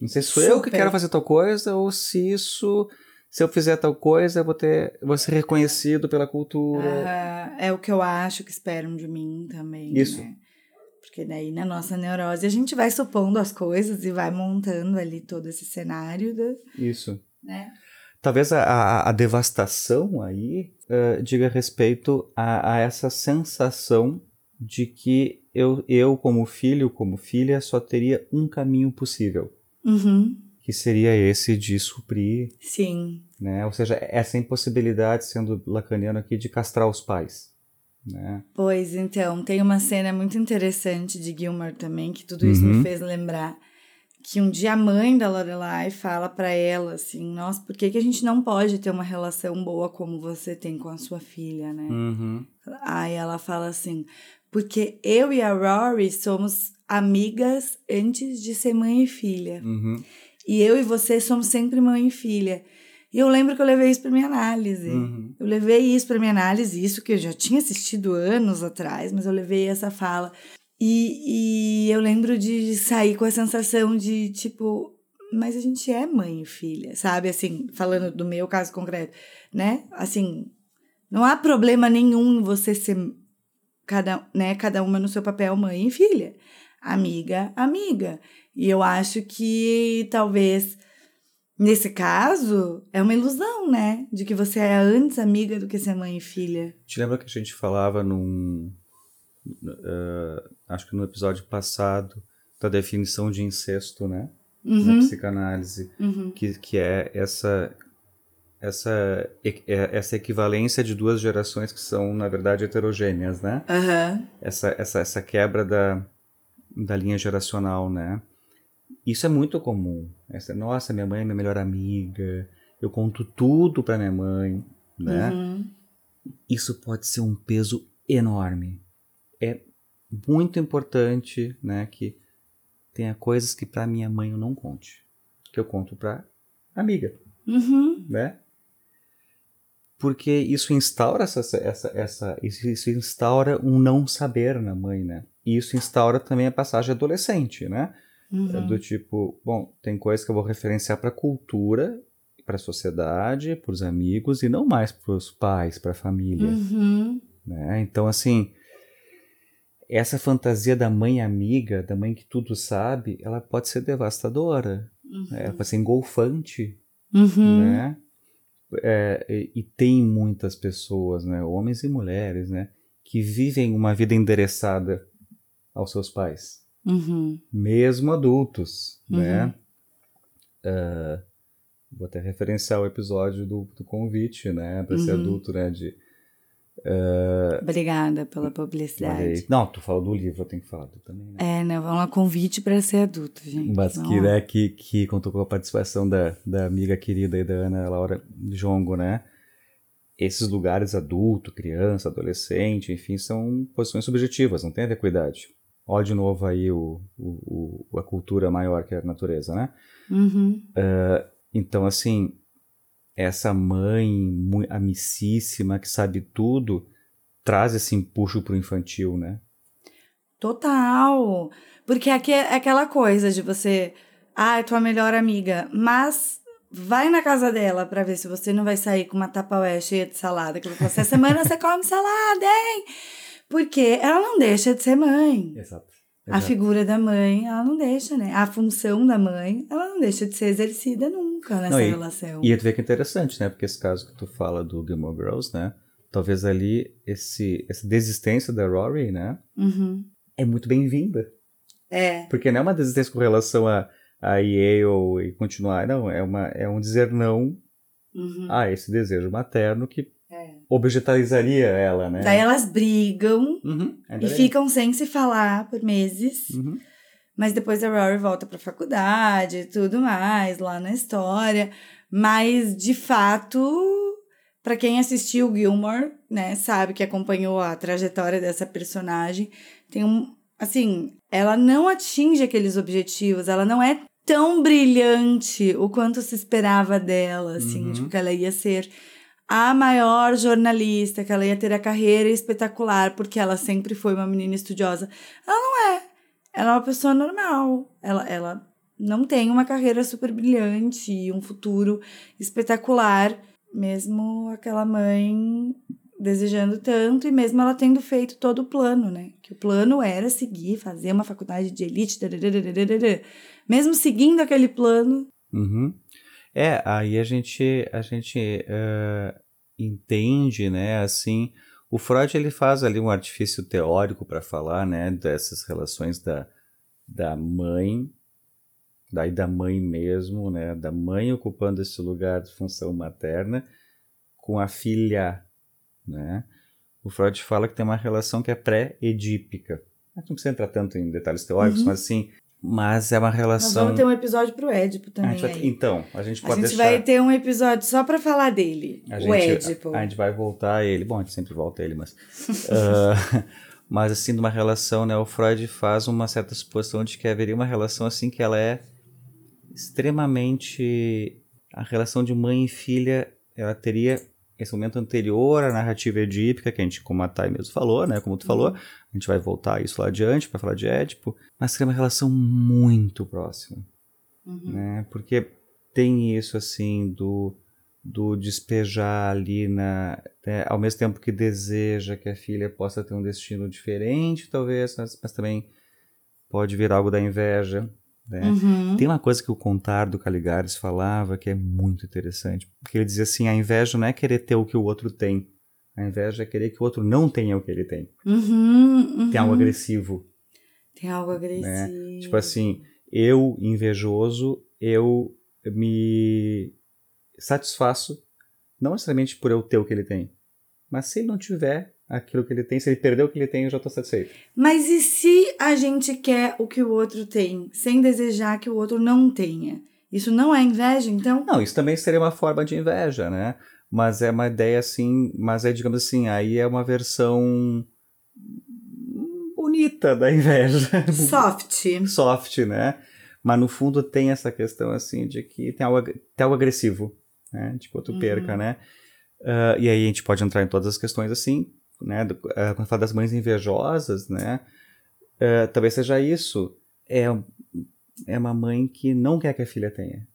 Não sei se sou eu que quero fazer tal coisa ou se isso, se eu fizer tal coisa, eu vou ter, vou ser reconhecido pela cultura. É o que eu acho que esperam de mim também. Isso. né? Porque daí na nossa neurose a gente vai supondo as coisas e vai montando ali todo esse cenário, da, Isso. né? Talvez a, a, a devastação aí eh, diga respeito a, a essa sensação de que eu, eu, como filho, como filha, só teria um caminho possível, Uhum. que seria esse de suprir, Sim. né? Ou seja, essa impossibilidade, sendo lacaniano aqui, de castrar os pais, né? Pois então, tem uma cena muito interessante de Gilmore também, que tudo isso Uhum. me fez lembrar. Que um dia a mãe da Lorelai fala pra ela assim: Nossa, por que, que a gente não pode ter uma relação boa como você tem com a sua filha, né? Uhum. Aí ela fala assim: Porque eu e a Rory somos amigas antes de ser mãe e filha. Uhum. E eu e você somos sempre mãe e filha. E eu lembro que eu levei isso pra minha análise. Uhum. Eu levei isso pra minha análise, isso que eu já tinha assistido anos atrás, mas eu levei essa fala. E, e eu lembro de sair com a sensação de, tipo, mas a gente é mãe e filha, sabe? Assim, falando do meu caso concreto, né? Assim, não há problema nenhum em você ser cada, né, cada uma no seu papel mãe e filha. Amiga, amiga. E eu acho que talvez nesse caso é uma ilusão, né? De que você é antes amiga do que ser mãe e filha. Te lembra que a gente falava num. eh, acho que no episódio passado, da definição de incesto, né? Na Uhum, psicanálise. uhum. Que, que é essa. Essa, é- essa equivalência de duas gerações que são, na verdade, heterogêneas, né? Aham. Essa, essa, essa quebra da, da linha geracional, né? Isso é muito comum. Essa, Nossa, minha mãe é minha melhor amiga, eu conto tudo pra minha mãe, né? Uhum. isso pode ser um peso enorme. É muito importante, né, que tenha coisas que para minha mãe eu não conte, que eu conto para amiga, Uhum. né? Porque isso instaura essa, essa, essa isso instaura um não saber na mãe, né? E isso instaura também a passagem adolescente, né? Uhum. Do tipo, bom, tem coisas que eu vou referenciar para a cultura, para a sociedade, para os amigos e não mais para os pais, para a família. Uhum. né? Então, assim, essa fantasia da mãe amiga, da mãe que tudo sabe, ela pode ser devastadora, né? ela pode ser engolfante, Uhum. né? É, e, e tem muitas pessoas, né, homens e mulheres, né, que vivem uma vida endereçada aos seus pais, Uhum. mesmo adultos, Uhum. né? Ah, vou até referenciar o episódio do, do convite, né, para ser Uhum. adulto, né, de Uh, Obrigada pela publicidade. Não, tu falou do livro, eu tenho que falar também, né? É, né? Vamos lá, convite para ser adulto, gente. Mas que, né, que, que contou com a participação da, da amiga querida aí da Ana Laura Jongo, né? Esses lugares adulto, criança, adolescente, enfim, são posições subjetivas, não tem a ver com idade. Olha de novo aí o, o, o a cultura maior que é a natureza, né? Uhum. Uh, então, assim, essa mãe amicíssima que sabe tudo traz esse empuxo pro infantil, né? Total. Porque aqui é aquela coisa de você, ah, é tua melhor amiga, mas vai na casa dela para ver se você não vai sair com uma tapaué cheia de salada, que essa semana você come salada, hein? Porque ela não deixa de ser mãe. Exato. A figura da mãe, ela não deixa, né? A função da mãe, ela não deixa de ser exercida nunca nessa não, e, relação. E tu vê que é interessante, né? Porque esse caso que tu fala do Gilmore Girls, né? Talvez ali esse, essa desistência da Rory, né? Uhum. É muito bem-vinda. É. Porque não é uma desistência com relação a, a Yale e continuar. Não, é, uma, é um dizer não uhum. a esse desejo materno que objetalizaria ela, né? Daí elas brigam uhum, e ficam sem se falar por meses. Uhum. Mas depois a Rory volta pra faculdade e tudo mais, lá na história. Mas, de fato, para quem assistiu Gilmore, né, sabe que acompanhou a trajetória dessa personagem, tem um. Assim, ela não atinge aqueles objetivos, ela não é tão brilhante o quanto se esperava dela, assim, uhum. tipo, que ela ia ser a maior jornalista, que ela ia ter a carreira espetacular, porque ela sempre foi uma menina estudiosa. Ela não é. Ela é uma pessoa normal. Ela, ela não tem uma carreira super brilhante e um futuro espetacular, mesmo aquela mãe desejando tanto e mesmo ela tendo feito todo o plano, né? Que o plano era seguir, fazer uma faculdade de elite, mesmo seguindo aquele plano. Uhum. É, aí a gente, a gente uh, entende, né, assim, o Freud ele faz ali um artifício teórico para falar, né, dessas relações da, da mãe, daí da mãe mesmo, né, da mãe ocupando esse lugar de função materna com a filha, né. O Freud fala que tem uma relação que é pré-edípica. Não precisa entrar tanto em detalhes teóricos, uhum. mas assim, mas é uma relação. Nós vamos ter um episódio pro Édipo também. A vai... Então, a gente pode deixar. A gente vai ter um episódio só para falar dele. A o gente, Édipo. A, a, gente vai voltar a ele. Bom, a gente sempre volta a ele, mas. uh, mas assim, numa relação, né? O Freud faz uma certa suposição de que haveria uma relação assim que ela é extremamente. A relação de mãe e filha, ela teria esse momento anterior à narrativa edípica, que a gente, como a Thay mesmo falou, né, como tu falou, uhum. a gente vai voltar a isso lá adiante para falar de Édipo, mas que é uma relação muito próxima, uhum. né, porque tem isso, assim, do, do despejar ali na, né, ao mesmo tempo que deseja que a filha possa ter um destino diferente, talvez, mas, mas também pode vir algo da inveja, né? Uhum. Tem uma coisa que o Contar do Caligares falava que é muito interessante, porque ele dizia assim: a inveja não é querer ter o que o outro tem, a inveja é querer que o outro não tenha o que ele tem. Uhum, uhum. Tem algo agressivo. Tem algo né? agressivo. Né? Tipo assim, eu, invejoso, eu me satisfaço, não necessariamente por eu ter o que ele tem, mas se ele não tiver, aquilo que ele tem. Se ele perdeu o que ele tem, eu já estou satisfeito. Mas e se a gente quer o que o outro tem, sem desejar que o outro não tenha? Isso não é inveja, então? Não, isso também seria uma forma de inveja, né? Mas é uma ideia assim, mas é, digamos assim, aí é uma versão bonita da inveja. Soft. Soft, né? Mas no fundo tem essa questão assim de que tem algo, tem algo agressivo, né? Tipo, tu uhum. perca, né? Uh, e aí a gente pode entrar em todas as questões assim, né, do, uh, quando fala das mães invejosas, né, uh, talvez seja isso. É, é uma mãe que não quer que a filha tenha,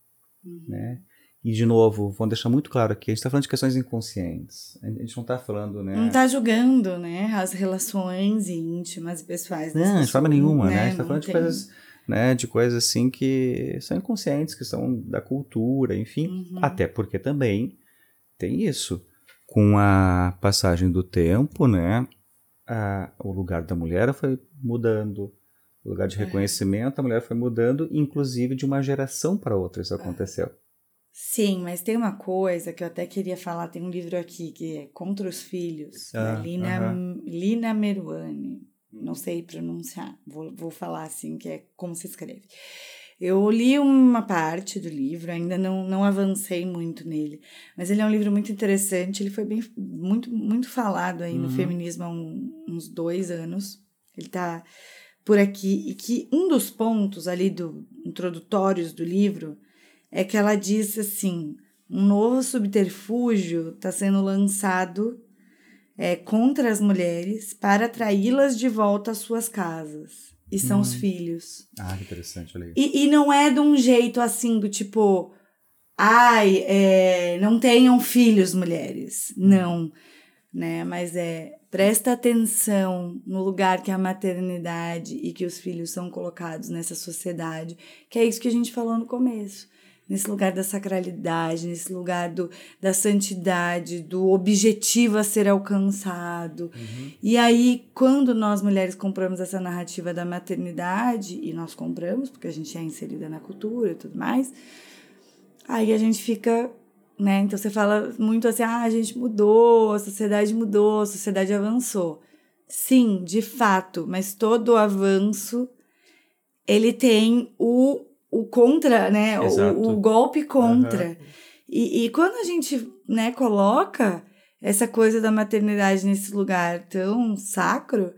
uhum. né? E, de novo, vamos deixar muito claro aqui, a gente está falando de questões inconscientes. A gente não está falando, né? Não está julgando, né? As relações íntimas e pessoais. Não, de forma nenhuma, né? né? A gente está falando tem. de coisas, né? De coisas, assim, que são inconscientes, que são da cultura, enfim. Uhum. Até porque também tem isso com a passagem do tempo, né, a, o lugar da mulher foi mudando, o lugar de é. reconhecimento, a mulher foi mudando, inclusive de uma geração para outra isso aconteceu. Sim, mas tem uma coisa que eu até queria falar. Tem um livro aqui que é Contra os Filhos, Ah, da Lina, aham. Lina Meruane. Não sei pronunciar, vou, vou falar assim, que é como se escreve. Eu li uma parte do livro, ainda não, não avancei muito nele, mas ele é um livro muito interessante. Ele foi bem, muito, muito falado aí no Uhum. feminismo há um- uns dois anos. Ele tá por aqui. E que um dos pontos ali do introdutórios do livro é que ela diz assim: um novo subterfúgio está sendo lançado é, contra as mulheres para atraí-las de volta às suas casas. E são os filhos. Ah, que interessante, olha aí. E, e não é de um jeito assim, do tipo, ai, é, não tenham filhos, mulheres. Não, né? Mas é, presta atenção no lugar que a maternidade e que os filhos são colocados nessa sociedade, que é isso que a gente falou no começo. Nesse lugar da sacralidade, nesse lugar do, da santidade, do objetivo a ser alcançado. E aí, quando nós mulheres compramos essa narrativa da maternidade, e nós compramos, porque a gente é inserida na cultura e tudo mais, aí a gente fica, né? Então você fala muito assim: ah, a gente mudou, a sociedade mudou, a sociedade avançou. Sim, de fato, mas todo avanço ele tem o, o contra, né? O, o golpe contra. Aham. E, e quando a gente né, coloca essa coisa da maternidade nesse lugar tão sacro,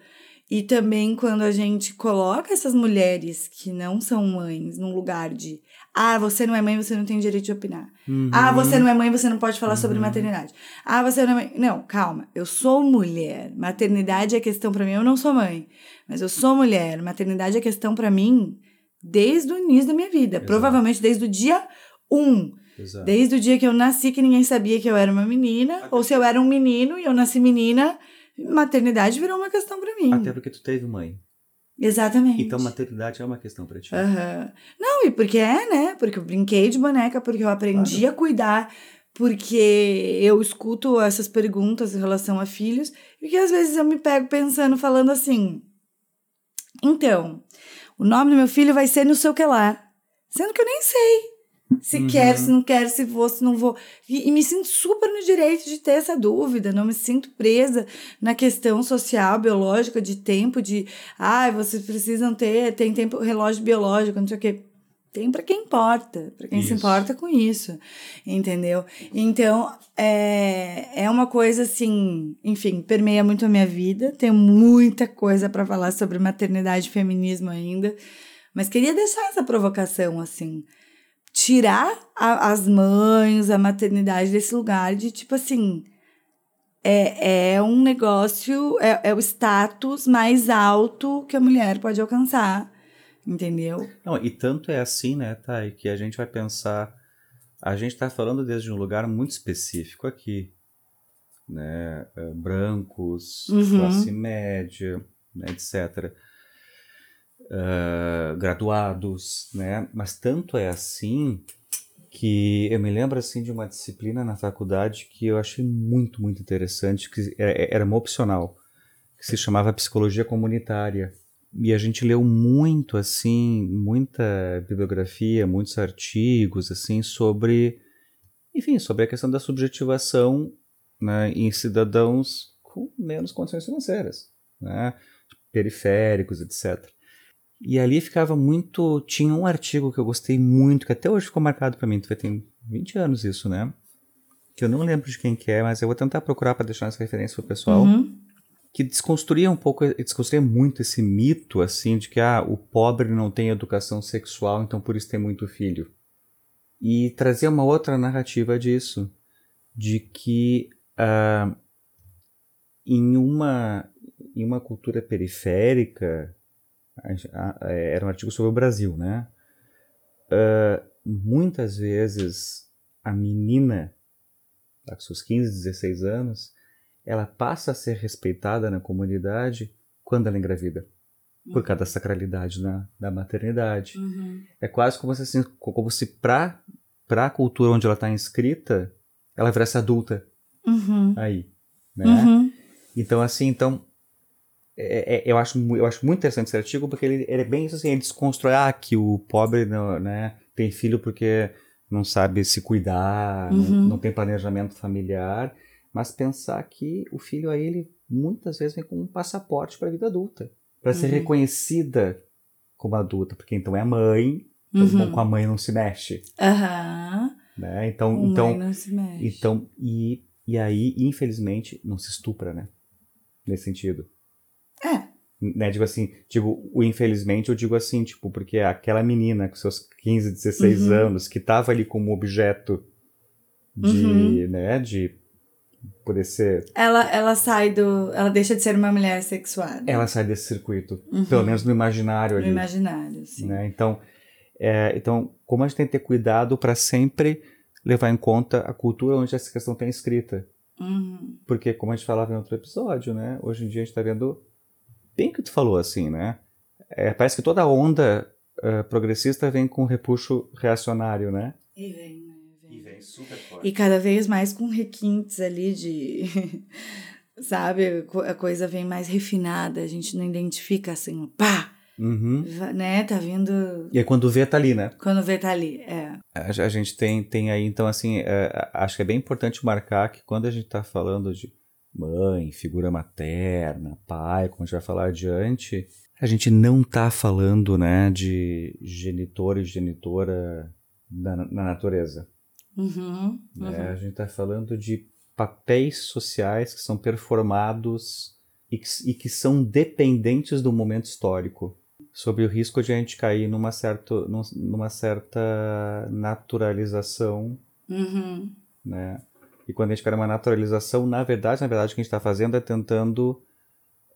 e também quando a gente coloca essas mulheres que não são mães num lugar de ah, você não é mãe, você não tem direito de opinar. Uhum. Ah, você não é mãe, você não pode falar sobre maternidade. Ah, você não é mãe. Não, calma. Eu sou mulher. Maternidade é questão pra mim. Eu não sou mãe, mas eu sou mulher. Maternidade é questão pra mim desde o início da minha vida. Exato. Provavelmente desde o dia um. Exato. Desde o dia que eu nasci, que ninguém sabia que eu era uma menina, ou se eu era um menino e eu nasci menina, maternidade virou uma questão pra mim. Até porque tu teve mãe. Exatamente. Então maternidade é uma questão pra ti. Aham. Não, e porque é, né? Porque eu brinquei de boneca, porque eu aprendi a cuidar, porque eu escuto essas perguntas em relação a filhos, e que às vezes eu me pego pensando, falando assim. Então, o nome do meu filho vai ser não sei o que lá. Sendo que eu nem sei. Se Uhum. quero, se não quero, se vou, se não vou. E, e me sinto super no direito de ter essa dúvida, não me sinto presa na questão social, biológica, de tempo, de ah, vocês precisam ter, tem tempo, relógio biológico, não sei o quê. Tem para quem importa, para quem se Isso. importa com isso, entendeu? Então, é, é uma coisa assim, enfim, permeia muito a minha vida. Tenho muita coisa para falar sobre maternidade e feminismo ainda, mas queria deixar essa provocação assim tirar a- as mães, a maternidade desse lugar de tipo assim. É, é um negócio, é, é o status mais alto que a mulher pode alcançar, entendeu? Não, e tanto é assim, né, Thay, que a gente vai pensar. A gente está falando desde um lugar muito específico aqui. Né? eh, Brancos, Uhum. classe média, né, etc. Ah, graduados, né? Mas tanto é assim que eu me lembro assim de uma disciplina na faculdade que eu achei muito, muito interessante, que era era uma opcional, que se chamava psicologia comunitária. E a gente leu muito assim, muita bibliografia, muitos artigos assim sobre, enfim, sobre a questão da subjetivação, né, em cidadãos com menos condições financeiras, né, periféricos, etc. E ali ficava muito. Tinha um artigo que eu gostei muito, que até hoje ficou marcado para mim, tem 20 anos isso, né? Que eu não lembro de quem que é, mas eu vou tentar procurar para deixar essa referência pro pessoal. Uhum. Que desconstruía um pouco, desconstruía muito esse mito, assim, de que ah, o pobre não tem educação sexual, então por isso tem muito filho. E trazia uma outra narrativa disso, de que ah, em, uma, em uma cultura periférica, a- a- era um artigo sobre o Brasil, né? Ah, muitas vezes a menina, com seus 15, 16 anos, ela passa a ser respeitada na comunidade quando ela engravida, por causa da sacralidade na, da maternidade. Uhum. É quase como se, assim, como se para a cultura onde ela está inscrita, ela virasse adulta Uhum. aí, né? Uhum. Então, assim, então, é- é- eu, acho, eu acho muito interessante esse artigo, porque ele, ele é bem isso assim, ele desconstrói, ah, que o pobre não, né, tem filho porque não sabe se cuidar, não, Uhum. não tem planejamento familiar, mas pensar que o filho a ele muitas vezes vem com um passaporte para a vida adulta, para ser Uhum. reconhecida como adulta, porque então é a mãe, todo Uhum. mundo com a mãe não se mexe, Aham. né? Então, O então, mãe não se mexe. então e, e aí, infelizmente, não se estupra, né? Nesse sentido. É. Né, digo assim, digo, o infelizmente eu digo assim, tipo, porque aquela menina com seus 15, 16 Uhum. anos, que tava ali como objeto de, Uhum. né, de poder ser, Ela, ela sai do. Ela deixa de ser uma mulher sexuada. ela sai desse circuito, Uhum. pelo menos no imaginário No ali, imaginário, sim. né? Então, é, então, como a gente tem que ter cuidado para sempre levar em conta a cultura onde essa questão está escrita. Uhum. Porque, como a gente falava em outro episódio, né? Hoje em dia a gente tá vendo bem que tu falou, assim, né? É, parece que toda onda eh, progressista vem com repuxo reacionário, né? E vem, né? Super E cada vez mais com requintes ali de. Sabe? A coisa vem mais refinada, a gente não identifica assim, pá! Uhum. Né? Tá vindo. E aí quando vê, tá ali, né? Quando vê, tá ali. É. A, a gente tem, tem aí, então, assim, eh, acho que é bem importante marcar que quando a gente tá falando de mãe, figura materna, pai, como a gente vai falar adiante, a gente não tá falando, né, de genitor e genitora na, na natureza. Uhum. né? uhum. A gente está falando de papéis sociais que são performados e que, e que são dependentes do momento histórico, sobre o risco de a gente cair numa, certo, num- numa certa naturalização, Uhum. né? E quando a gente quer uma naturalização, na verdade, na verdade, o que a gente está fazendo é tentando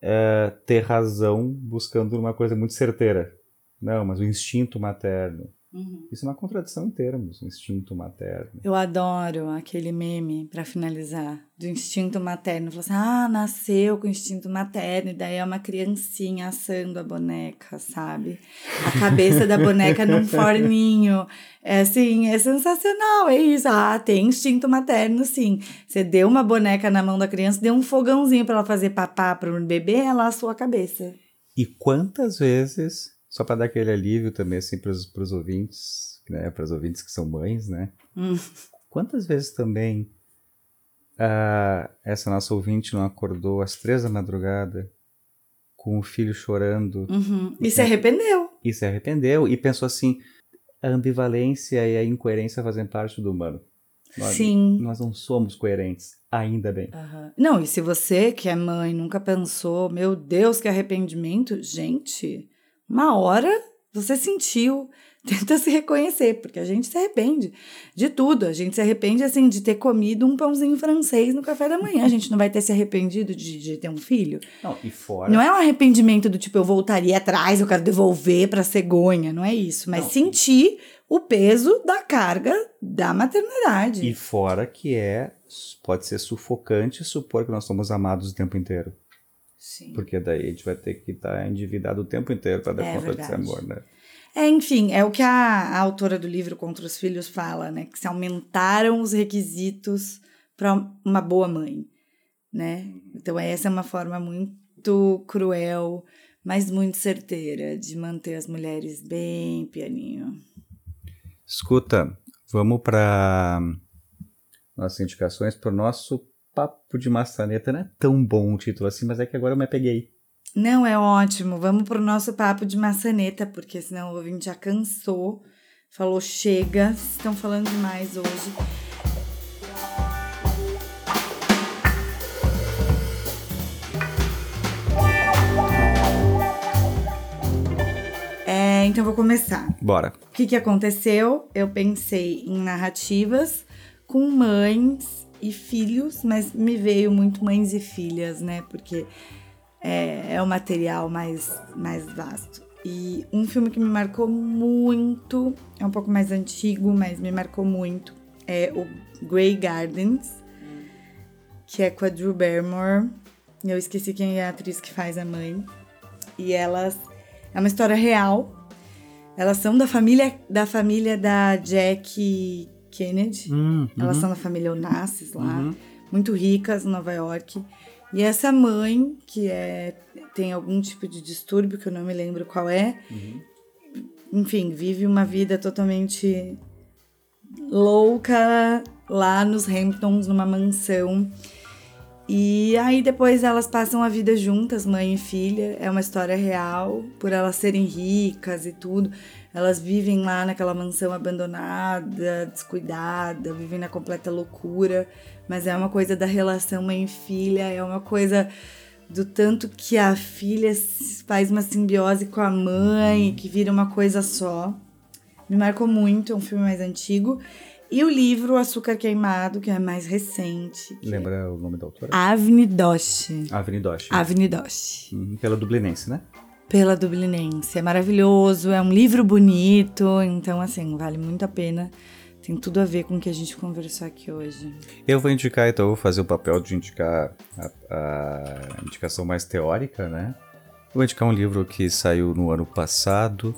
é, ter razão, buscando uma coisa muito certeira. Não, mas o instinto materno. Uhum. Isso é uma contradição em termos, o instinto materno. Eu adoro aquele meme, pra finalizar, do instinto materno. Fala assim, ah, nasceu com instinto materno, e daí é uma criancinha assando a boneca, sabe? A cabeça da boneca num forninho. É assim, é sensacional, é isso. Ah, tem instinto materno, sim. Você deu uma boneca na mão da criança, deu um fogãozinho pra ela fazer papá para um bebê, ela assou a cabeça. E quantas vezes, só para dar aquele alívio também assim para os ouvintes, né, para os ouvintes que são mães, né? Hum. Quantas vezes também ah, essa nossa ouvinte não acordou às três da madrugada com o filho chorando Uhum. E se arrependeu. e se arrependeu e pensou assim, a ambivalência e a incoerência fazem parte do humano. Nós, Sim. Nós não somos coerentes, ainda bem. Aham. Não, e se você que é mãe nunca pensou, meu Deus, que arrependimento, gente, uma hora você sentiu, tenta se reconhecer, porque a gente se arrepende de tudo. A gente se arrepende, assim, de ter comido um pãozinho francês no café da manhã. A gente não vai ter se arrependido de, de ter um filho. Não, e fora. Não é um arrependimento do tipo, eu voltaria atrás, eu quero devolver pra cegonha, não é isso. Mas Não. sentir o peso da carga da maternidade. E fora que é, pode ser sufocante supor que nós somos amados o tempo inteiro. Sim. Porque daí a gente vai ter que estar endividado o tempo inteiro para dar É conta desse verdade. amor, né? É, enfim, é o que a, a autora do livro Contra os Filhos fala, né? Que se aumentaram os requisitos para uma boa mãe, né? Então, essa é uma forma muito cruel, mas muito certeira de manter as mulheres bem pianinho. Escuta, vamos para nossas indicações para o nosso Papo de Maçaneta. Não é tão bom o título assim, mas é que agora eu me peguei. Não, é ótimo. Vamos pro nosso papo de maçaneta, porque senão o ouvinte já cansou. Falou, chega, estão falando demais hoje. É, então vou começar. Bora. O que, que aconteceu? Eu pensei em narrativas com mães e filhos, mas me veio muito mães e filhas, né? Porque é, é o material mais, mais vasto. E um filme que me marcou muito, é um pouco mais antigo, mas me marcou muito, é o Grey Gardens, que é com a Drew Barrymore. Eu esqueci quem é a atriz que faz a mãe. E elas. É uma história real. Elas são da família da família da Jack Kennedy. Hum, Elas são da família Onassis lá, muito ricas em Nova York. E essa mãe, que é tem algum tipo de distúrbio que eu não me lembro qual é, enfim, vive uma vida totalmente louca lá nos Hamptons, numa mansão. E aí depois elas passam a vida juntas, mãe e filha. É uma história real, por elas serem ricas e tudo. Elas vivem lá naquela mansão abandonada, descuidada, vivem na completa loucura. Mas é uma coisa da relação mãe e filha, é uma coisa do tanto que a filha faz uma simbiose com a mãe, que vira uma coisa só. Me marcou muito, é um filme mais antigo. E o livro Açúcar Queimado, que é mais recente. Lembra é... o nome da autora? Avni Doshi. Avni Doshi. Avni Doshi. Hum, pela Dublinense, né? Pela Dublinense. É maravilhoso, é um livro bonito, então, assim, vale muito a pena. Tem tudo a ver com o que a gente conversou aqui hoje. Eu vou indicar, então, eu vou fazer o papel de indicar a, a indicação mais teórica, né? vou indicar um livro que saiu no ano passado,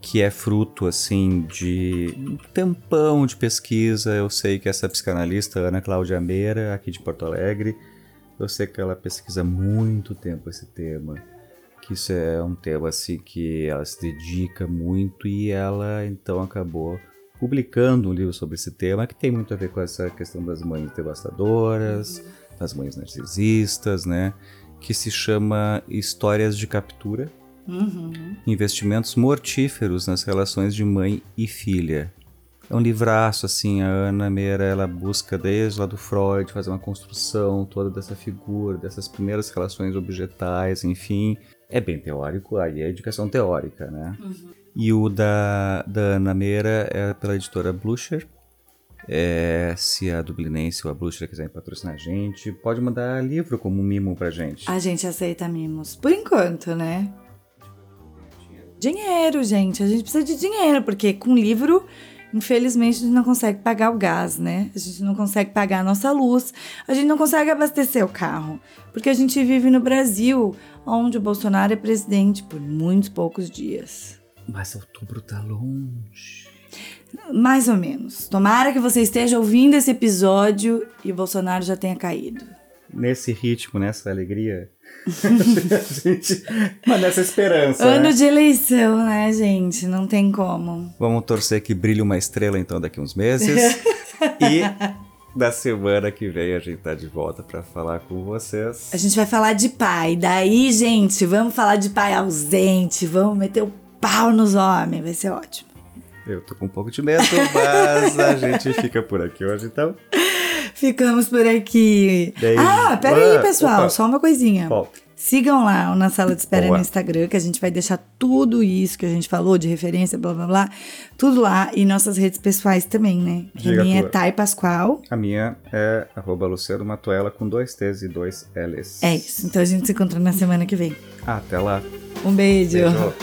que é fruto assim de um tempão de pesquisa. Eu sei que essa psicanalista Ana Cláudia Meira, aqui de Porto Alegre, eu sei que ela pesquisa muito tempo esse tema. Que isso é um tema assim que ela se dedica muito e ela então acabou publicando um livro sobre esse tema que tem muito a ver com essa questão das mães devastadoras, das mães narcisistas, né? Que se chama Histórias de Captura Uhum. Investimentos mortíferos nas relações de mãe e filha. É um livraço, assim, a Ana Meira, ela busca desde lá do Freud fazer uma construção toda dessa figura, dessas primeiras relações objetais, enfim. É bem teórico, aí é educação teórica, né? Uhum. E o da, da Ana Meira é pela editora Blucher. É, se a Dublinense ou a Blucher quiserem patrocinar a gente, pode mandar livro como mimo pra gente. A gente aceita mimos. Por enquanto, né? Dinheiro, gente. A gente precisa de dinheiro, porque com livro, infelizmente, a gente não consegue pagar o gás, né? A gente não consegue pagar a nossa luz, a gente não consegue abastecer o carro. Porque a gente vive no Brasil, onde o Bolsonaro é presidente por muitos poucos dias. Mas outubro tá longe. Mais ou menos. Tomara que você esteja ouvindo esse episódio e o Bolsonaro já tenha caído. Nesse ritmo, nessa alegria, gente, mas nessa esperança. Ano né? de eleição, né, gente? Não tem como. Vamos torcer que brilhe uma estrela então daqui uns meses. e da semana que vem a gente tá de volta para falar com vocês. A gente vai falar de pai. Daí, gente, vamos falar de pai ausente. Vamos meter o pau nos homens. Vai ser ótimo. Eu tô com um pouco de medo, mas a gente fica por aqui hoje então. Ficamos por aqui. Beijo. Ah, peraí, pessoal, opa. só uma coisinha. Sigam lá Na Sala de Espera Boa. no Instagram, que a gente vai deixar tudo isso que a gente falou de referência, blá blá blá, tudo lá. E nossas redes pessoais também, né? Diga a minha é. Thay Pascoal. A minha é arroba Luciano Matuela com dois T's e dois L's. É isso. Então a gente se encontra na semana que vem. Até lá. Um beijo. Beijo.